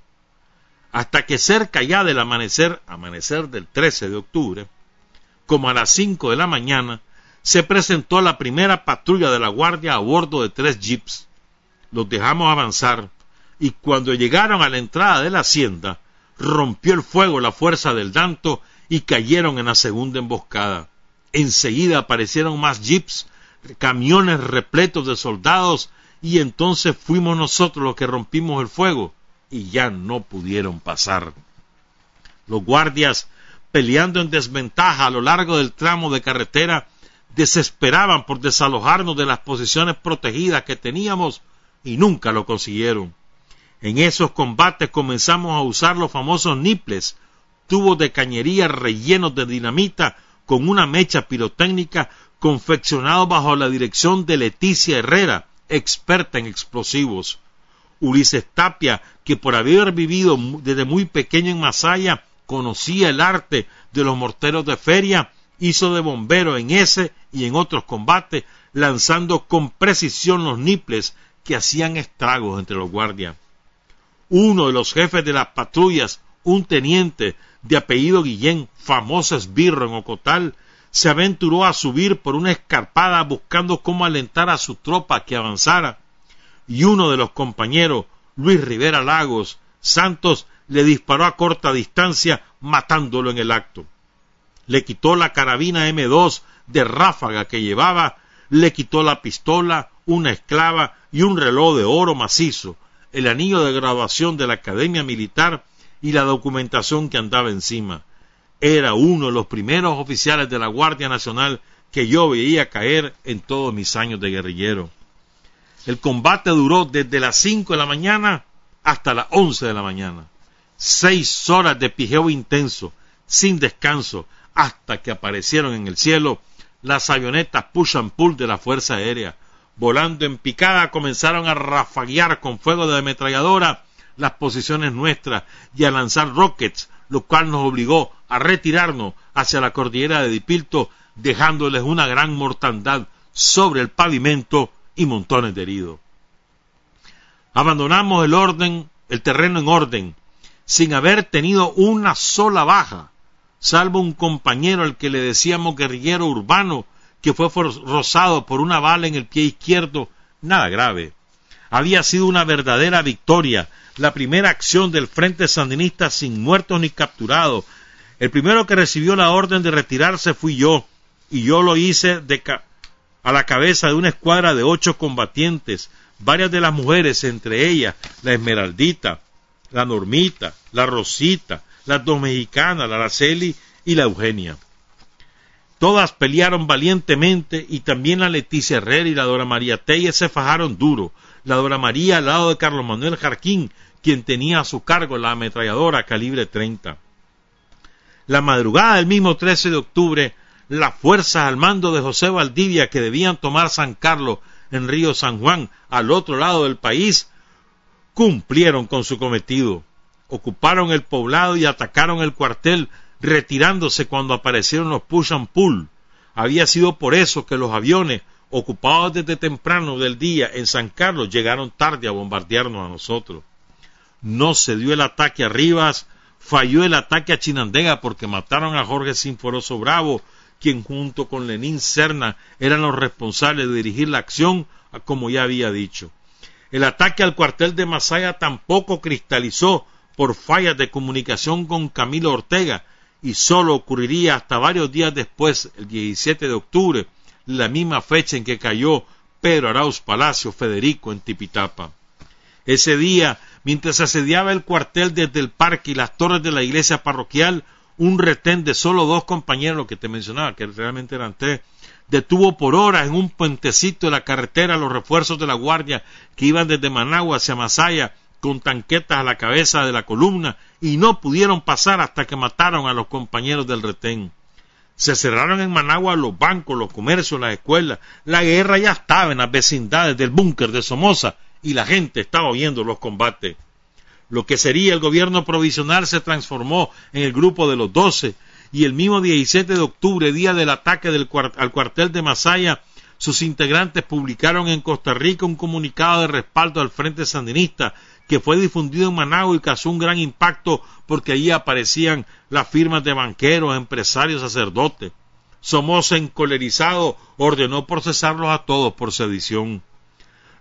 hasta que cerca ya del amanecer, amanecer del 13 de octubre, como a las cinco de la mañana, se presentó la primera patrulla de la guardia a bordo de tres jeeps. Los dejamos avanzar y cuando llegaron a la entrada de la hacienda, rompió el fuego la fuerza del Danto y cayeron en la segunda emboscada. Enseguida aparecieron más jeeps, camiones repletos de soldados, y entonces fuimos nosotros los que rompimos el fuego, y ya no pudieron pasar. Los guardias, peleando en desventaja a lo largo del tramo de carretera, desesperaban por desalojarnos de las posiciones protegidas que teníamos y nunca lo consiguieron. En esos combates comenzamos a usar los famosos niples, tubos de cañería rellenos de dinamita con una mecha pirotécnica confeccionado bajo la dirección de Leticia Herrera, experta en explosivos. Ulises Tapia, que por haber vivido desde muy pequeño en Masaya, conocía el arte de los morteros de feria, hizo de bombero en ese y en otros combates, lanzando con precisión los niples que hacían estragos entre los guardias. Uno de los jefes de las patrullas, un teniente de apellido Guillén, famoso esbirro en Ocotal, se aventuró a subir por una escarpada buscando cómo alentar a su tropa que avanzara, y uno de los compañeros, Luis Rivera Lagos Santos, le disparó a corta distancia, matándolo en el acto. Le quitó la carabina M2 de ráfaga que llevaba, le quitó la pistola, una esclava y un reloj de oro macizo, el anillo de graduación de la Academia Militar y la documentación que andaba encima. Era uno de los primeros oficiales de la Guardia Nacional que yo veía caer en todos mis años de guerrillero. El combate duró desde las cinco de la mañana hasta las once de la mañana. Seis horas de pijeo intenso, sin descanso, hasta que aparecieron en el cielo las avionetas push and pull de la Fuerza Aérea, volando en picada, comenzaron a rafaguear con fuego de ametralladora las posiciones nuestras y a lanzar rockets, lo cual nos obligó a retirarnos hacia la cordillera de Dipilto, dejándoles una gran mortandad sobre el pavimento y montones de heridos. Abandonamos el orden, el terreno en orden, sin haber tenido una sola baja, salvo un compañero al que le decíamos guerrillero urbano, que fue rozado por una bala en el pie izquierdo, nada grave. Había sido una verdadera victoria, la primera acción del Frente Sandinista sin muertos ni capturados, El primero que recibió la orden de retirarse fui yo, y yo lo hice a la cabeza de una escuadra de ocho combatientes, varias de las mujeres, entre ellas la Esmeraldita, la Normita, la Rosita, las dos mexicanas, la Araceli y la Eugenia. Todas pelearon valientemente y también la Leticia Herrera y la Dora María Telles se fajaron duro. La Dora María al lado de Carlos Manuel Jarquín, quien tenía a su cargo la ametralladora calibre 30. La madrugada del mismo 13 de octubre, las fuerzas al mando de José Valdivia que debían tomar San Carlos en Río San Juan, al otro lado del país, cumplieron con su cometido. Ocuparon el poblado y atacaron el cuartel, retirándose cuando aparecieron los push and pull. Había sido por eso que los aviones, ocupados desde temprano del día en San Carlos, llegaron tarde a bombardearnos a nosotros. No se dio el ataque a Rivas, falló el ataque a Chinandega porque mataron a Jorge Sinforoso Bravo, quien junto con Lenín Serna eran los responsables de dirigir la acción, como ya había dicho. El ataque al cuartel de Masaya tampoco cristalizó por fallas de comunicación con Camilo Ortega y solo ocurriría hasta varios días después, el 17 de octubre, la misma fecha en que cayó Pedro Arauz Palacio Federico en Tipitapa. Ese día, mientras asediaba el cuartel desde el parque y las torres de la iglesia parroquial, un retén de solo dos compañeros, que te mencionaba, que realmente eran tres, detuvo por horas en un puentecito de la carretera los refuerzos de la guardia que iban desde Managua hacia Masaya con tanquetas a la cabeza de la columna y no pudieron pasar hasta que mataron a los compañeros del retén. Se cerraron en Managua los bancos, los comercios, las escuelas. La guerra ya estaba en las vecindades del búnker de Somoza y la gente estaba oyendo los combates. Lo que sería el gobierno provisional se transformó en el grupo de los doce y el mismo 17 de octubre, día del ataque al cuartel de Masaya, sus integrantes publicaron en Costa Rica un comunicado de respaldo al Frente Sandinista que fue difundido en Managua y causó un gran impacto porque allí aparecían las firmas de banqueros, empresarios, sacerdotes. Somoza, encolerizado, ordenó procesarlos a todos por sedición.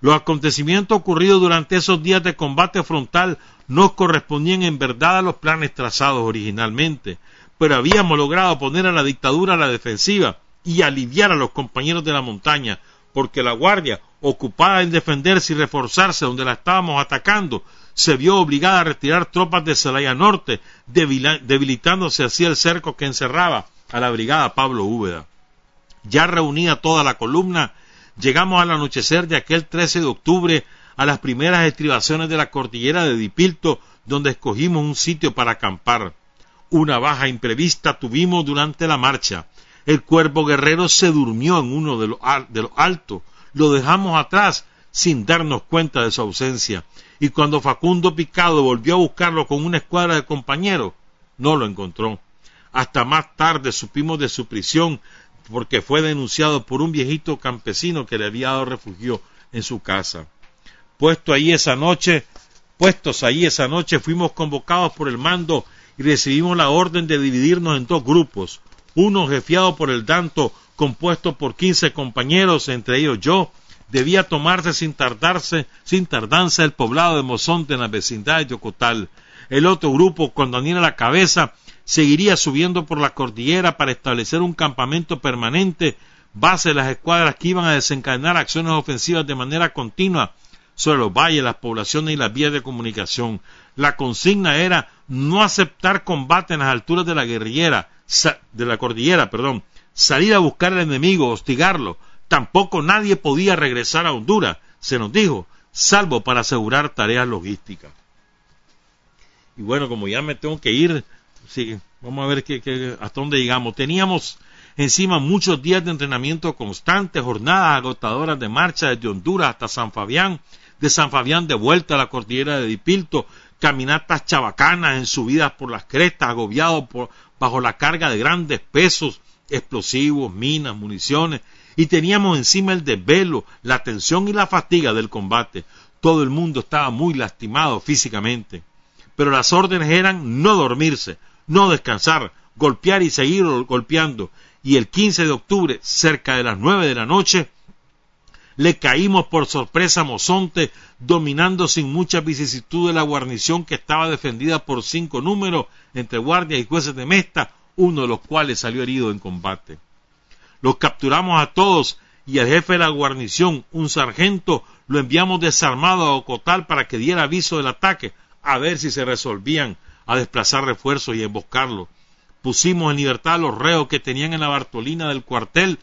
Los acontecimientos ocurridos durante esos días de combate frontal no correspondían en verdad a los planes trazados originalmente, pero habíamos logrado poner a la dictadura a la defensiva y aliviar a los compañeros de la montaña, porque la guardia, ocupada en defenderse y reforzarse donde la estábamos atacando, se vio obligada a retirar tropas de Celaya Norte, debilitándose así el cerco que encerraba a la brigada Pablo Úbeda. Ya reunida toda la columna, llegamos al anochecer de aquel 13 de octubre a las primeras estribaciones de la cordillera de Dipilto, donde escogimos un sitio para acampar. Una baja imprevista tuvimos durante la marcha. El cuerpo guerrero se durmió en uno de los, altos. Lo dejamos atrás sin darnos cuenta de su ausencia. Y cuando Facundo Picado volvió a buscarlo con una escuadra de compañeros, no lo encontró. Hasta más tarde supimos de su prisión porque fue denunciado por un viejito campesino que le había dado refugio en su casa. Puesto ahí esa noche, puestos ahí esa noche, fuimos convocados por el mando y recibimos la orden de dividirnos en dos grupos, uno jefiado por el Danto, compuesto por quince compañeros, entre ellos yo, debía tomarse sin tardarse, sin tardanza el poblado de Mozonte en la vecindad de Yocotal. El otro grupo, con Daniel a la cabeza, seguiría subiendo por la cordillera para establecer un campamento permanente, base de las escuadras que iban a desencadenar acciones ofensivas de manera continua sobre los valles, las poblaciones y las vías de comunicación. La consigna era no aceptar combate en las alturas de la guerrillera, de la cordillera, perdón, salir a buscar al enemigo, hostigarlo. Tampoco nadie podía regresar a Honduras, se nos dijo, salvo para asegurar tareas logísticas. Y bueno, como ya me tengo que ir, vamos a ver qué, hasta dónde llegamos. Teníamos encima muchos días de entrenamiento constante, jornadas agotadoras de marcha desde Honduras hasta San Fabián, de San Fabián de vuelta a la cordillera de Dipilto, caminatas chabacanas en subidas por las crestas, agobiados por, bajo la carga de grandes pesos, explosivos, minas, municiones, y teníamos encima el desvelo, la tensión y la fatiga del combate. Todo el mundo estaba muy lastimado físicamente. Pero las órdenes eran no dormirse, no descansar, golpear y seguir golpeando. Y el 15 de octubre, cerca de las nueve de la noche, le caímos por sorpresa a Mozonte, dominando sin mucha vicisitud la guarnición que estaba defendida por cinco números entre guardias y jueces de Mesta, uno de los cuales salió herido en combate. Los capturamos a todos y al jefe de la guarnición, un sargento, lo enviamos desarmado a Ocotal para que diera aviso del ataque, a ver si se resolvían a desplazar refuerzos y emboscarlo. Pusimos en libertad a los reos que tenían en la Bartolina del cuartel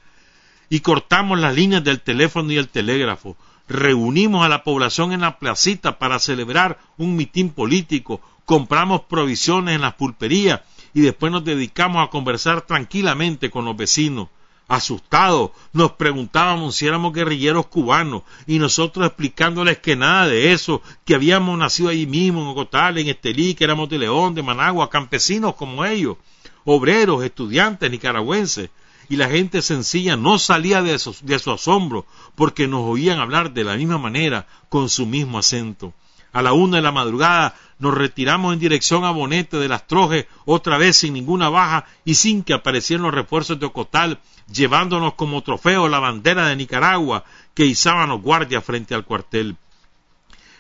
y cortamos las líneas del teléfono y el telégrafo. Reunimos a la población en la placita para celebrar un mitin político, compramos provisiones en las pulperías y después nos dedicamos a conversar tranquilamente con los vecinos. Asustados, nos preguntábamos si éramos guerrilleros cubanos y nosotros explicándoles que nada de eso, que habíamos nacido allí mismo en Ocotal, en Estelí, que éramos de León, de Managua, campesinos como ellos, obreros, estudiantes, nicaragüenses y la gente sencilla no salía de, su asombro porque nos oían hablar de la misma manera con su mismo acento. A la una de la madrugada nos retiramos en dirección a Bonete de las Trojes, otra vez sin ninguna baja y sin que aparecieran los refuerzos de Ocotal, llevándonos como trofeo la bandera de Nicaragua que izaban los guardias frente al cuartel.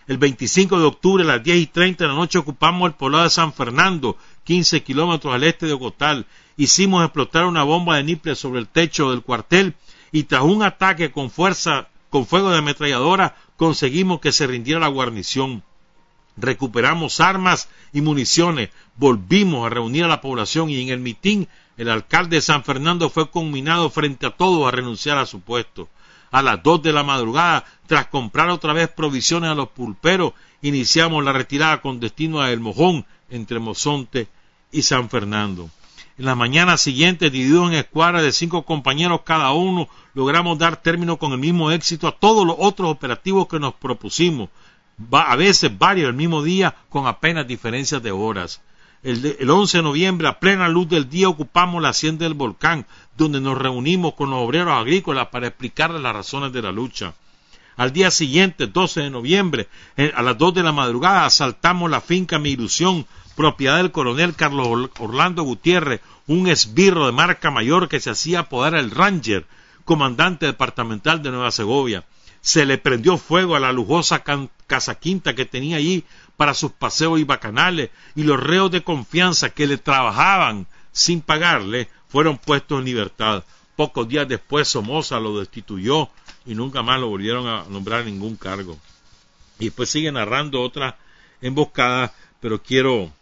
El 25 de octubre a las diez y treinta de la noche ocupamos el poblado de San Fernando, quince kilómetros al este de Ocotal, hicimos explotar una bomba de niple sobre el techo del cuartel y tras un ataque con fuerza, con fuego de ametralladora, conseguimos que se rindiera la guarnición. Recuperamos armas y municiones, volvimos a reunir a la población y en el mitin el alcalde de San Fernando fue conminado frente a todos a renunciar a su puesto. A las dos de la madrugada, tras comprar otra vez provisiones a los pulperos, iniciamos la retirada con destino a El Mojón, entre Mozonte y San Fernando. En la mañana siguiente, divididos en escuadras de cinco compañeros cada uno, logramos dar término con el mismo éxito a todos los otros operativos que nos propusimos, a veces varios el mismo día con apenas diferencias de horas. El, el, 11 de noviembre, a plena luz del día, ocupamos la hacienda del volcán, donde nos reunimos con los obreros agrícolas para explicarles las razones de la lucha. Al día siguiente, 12 de noviembre, a las 2 de la madrugada, asaltamos la finca Mi Ilusión, propiedad del coronel Carlos Orlando Gutiérrez, un esbirro de marca mayor que se hacía apodar el Ranger, comandante departamental de Nueva Segovia. Se le prendió fuego a la lujosa casa quinta que tenía allí para sus paseos y bacanales, y los reos de confianza que le trabajaban sin pagarle fueron puestos en libertad. Pocos días después Somoza lo destituyó y nunca más lo volvieron a nombrar ningún cargo. Y después sigue narrando otra emboscada, pero quiero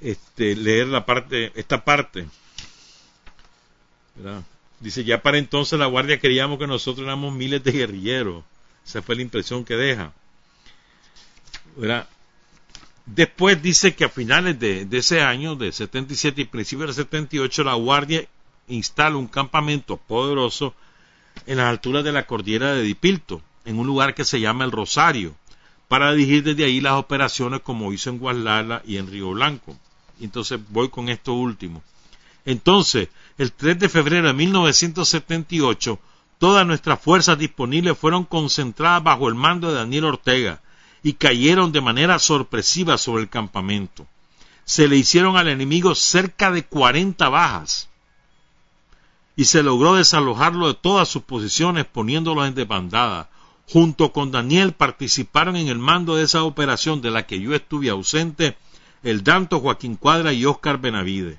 este, leer la parte, esta parte. Dice, ya para entonces la Guardia creíamos que nosotros éramos miles de guerrilleros. Esa fue la impresión que deja. Después dice que a finales de, ese año, de 77 y principios del 78, la Guardia instala un campamento poderoso en las alturas de la cordillera de Dipilto, en un lugar que se llama El Rosario, para dirigir desde ahí las operaciones como hizo en Guadalajara y en Río Blanco. Entonces voy con esto último. Entonces, el 3 de febrero de 1978, todas nuestras fuerzas disponibles fueron concentradas bajo el mando de Daniel Ortega y cayeron de manera sorpresiva sobre el campamento. Se le hicieron al enemigo cerca de 40 bajas y se logró desalojarlo de todas sus posiciones poniéndolo en desbandada. Junto con Daniel participaron en el mando de esa operación de la que yo estuve ausente el Danto Joaquín Cuadra y Óscar Benavide.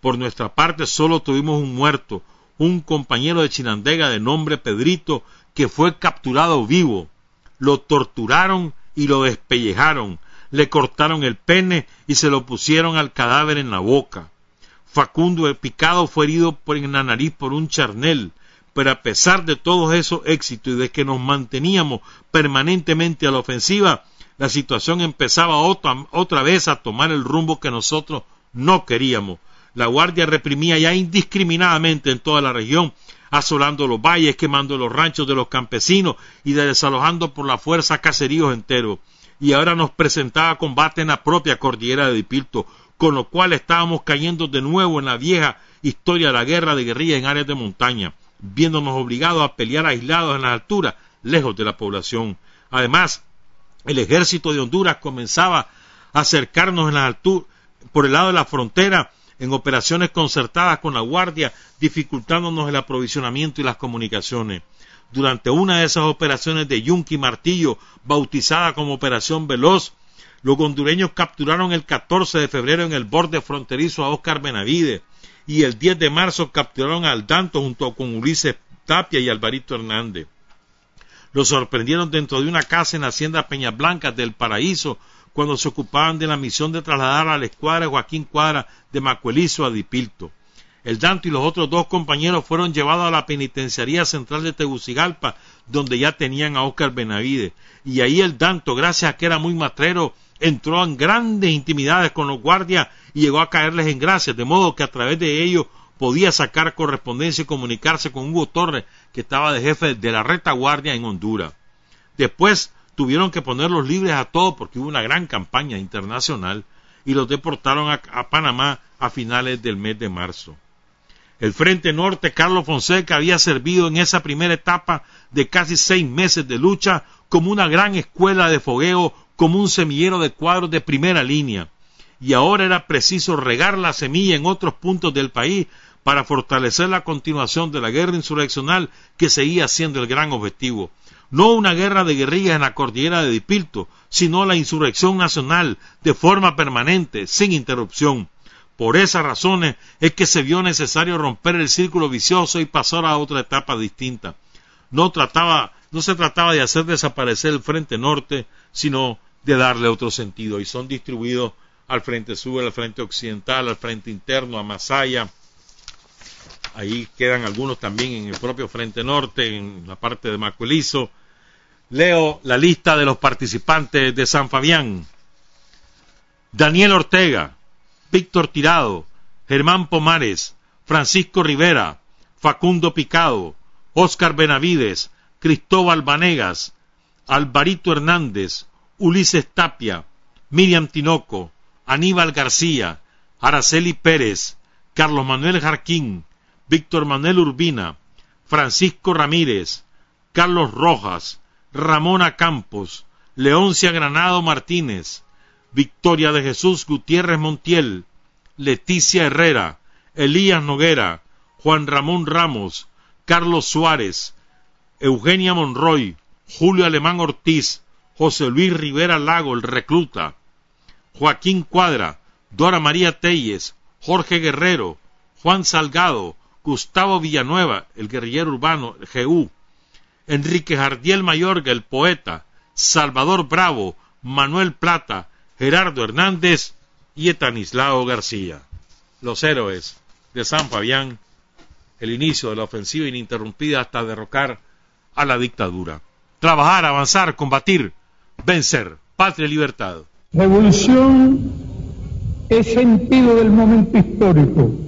Por nuestra parte solo tuvimos un muerto, un compañero de Chinandega de nombre Pedrito, que fue capturado vivo. Lo torturaron y lo despellejaron, le cortaron el pene y se lo pusieron al cadáver en la boca. Facundo picado fue herido por en la nariz por un charnel, pero a pesar de todos esos éxitos y de que nos manteníamos permanentemente a la ofensiva, la situación empezaba otra, otra vez a tomar el rumbo que nosotros no queríamos. La Guardia reprimía ya indiscriminadamente en toda la región, asolando los valles, quemando los ranchos de los campesinos y desalojando por la fuerza caseríos enteros. Y ahora nos presentaba combate en la propia cordillera de Dipilto, con lo cual estábamos cayendo de nuevo en la vieja historia de la guerra de guerrilla en áreas de montaña, viéndonos obligados a pelear aislados en las alturas, lejos de la población. Además, el ejército de Honduras comenzaba a acercarnos en la altura, por el lado de la frontera en operaciones concertadas con la Guardia, dificultándonos el aprovisionamiento y las comunicaciones. durante una de esas operaciones de Yunque y Martillo, bautizada como Operación Veloz, los hondureños capturaron el 14 de febrero en el borde fronterizo a Oscar Benavide y el 10 de marzo capturaron a Aldanto junto con Ulises Tapia y Alvarito Hernández. Los sorprendieron dentro de una casa en la hacienda Peñablanca del Paraíso cuando se ocupaban de la misión de trasladar a la escuadra Joaquín Cuadra de Macuelizo a Dipilto. El Danto y los otros dos compañeros fueron llevados a la penitenciaría central de Tegucigalpa, donde ya tenían a Oscar Benavide. Y ahí el Danto, gracias a que era muy matrero, entró en grandes intimidades con los guardias y llegó a caerles en gracia, de modo que a través de ellos podía sacar correspondencia y comunicarse con Hugo Torres, que estaba de jefe de la retaguardia en Honduras. Después tuvieron que ponerlos libres a todos porque hubo una gran campaña internacional y los deportaron a Panamá a finales del mes de marzo. El Frente Norte, Carlos Fonseca, había servido en esa primera etapa de casi seis meses de lucha como una gran escuela de fogueo, como un semillero de cuadros de primera línea. Y ahora era preciso regar la semilla en otros puntos del país para fortalecer la continuación de la guerra insurreccional que seguía siendo el gran objetivo. No una guerra de guerrillas en la cordillera de Dipilto, sino la insurrección nacional de forma permanente, sin interrupción. Por esas razones es que se vio necesario romper el círculo vicioso y pasar a otra etapa distinta. No, no se trataba de hacer desaparecer el frente norte, sino de darle otro sentido. Y son distribuidos al frente sur, al frente occidental, al frente interno, a Masaya. Ahí quedan algunos también en el propio frente norte, en la parte de Macuelizo. Leo la lista de los participantes de San Fabián. Daniel Ortega, Víctor Tirado, Germán Pomares, Francisco Rivera, Facundo Picado, Óscar Benavides, Cristóbal Vanegas, Alvarito Hernández, Ulises Tapia, Miriam Tinoco, Aníbal García, Araceli Pérez, Carlos Manuel Jarquín, Víctor Manuel Urbina, Francisco Ramírez, Carlos Rojas, Ramona Campos, Leoncia Granado Martínez, Victoria de Jesús Gutiérrez Montiel, Leticia Herrera, Elías Noguera, Juan Ramón Ramos, Carlos Suárez, Eugenia Monroy, Julio Alemán Ortiz, José Luis Rivera Lago, el recluta, Joaquín Cuadra, Dora María Telles, Jorge Guerrero, Juan Salgado, Gustavo Villanueva, el guerrillero urbano, GU, Enrique Jardiel Mayorga, el poeta, Salvador Bravo, Manuel Plata, Gerardo Hernández y Etanislao García. Los héroes de San Fabián, el inicio de la ofensiva ininterrumpida hasta derrocar a la dictadura. Trabajar, avanzar, combatir, vencer, patria y libertad. Revolución es sentido del momento histórico.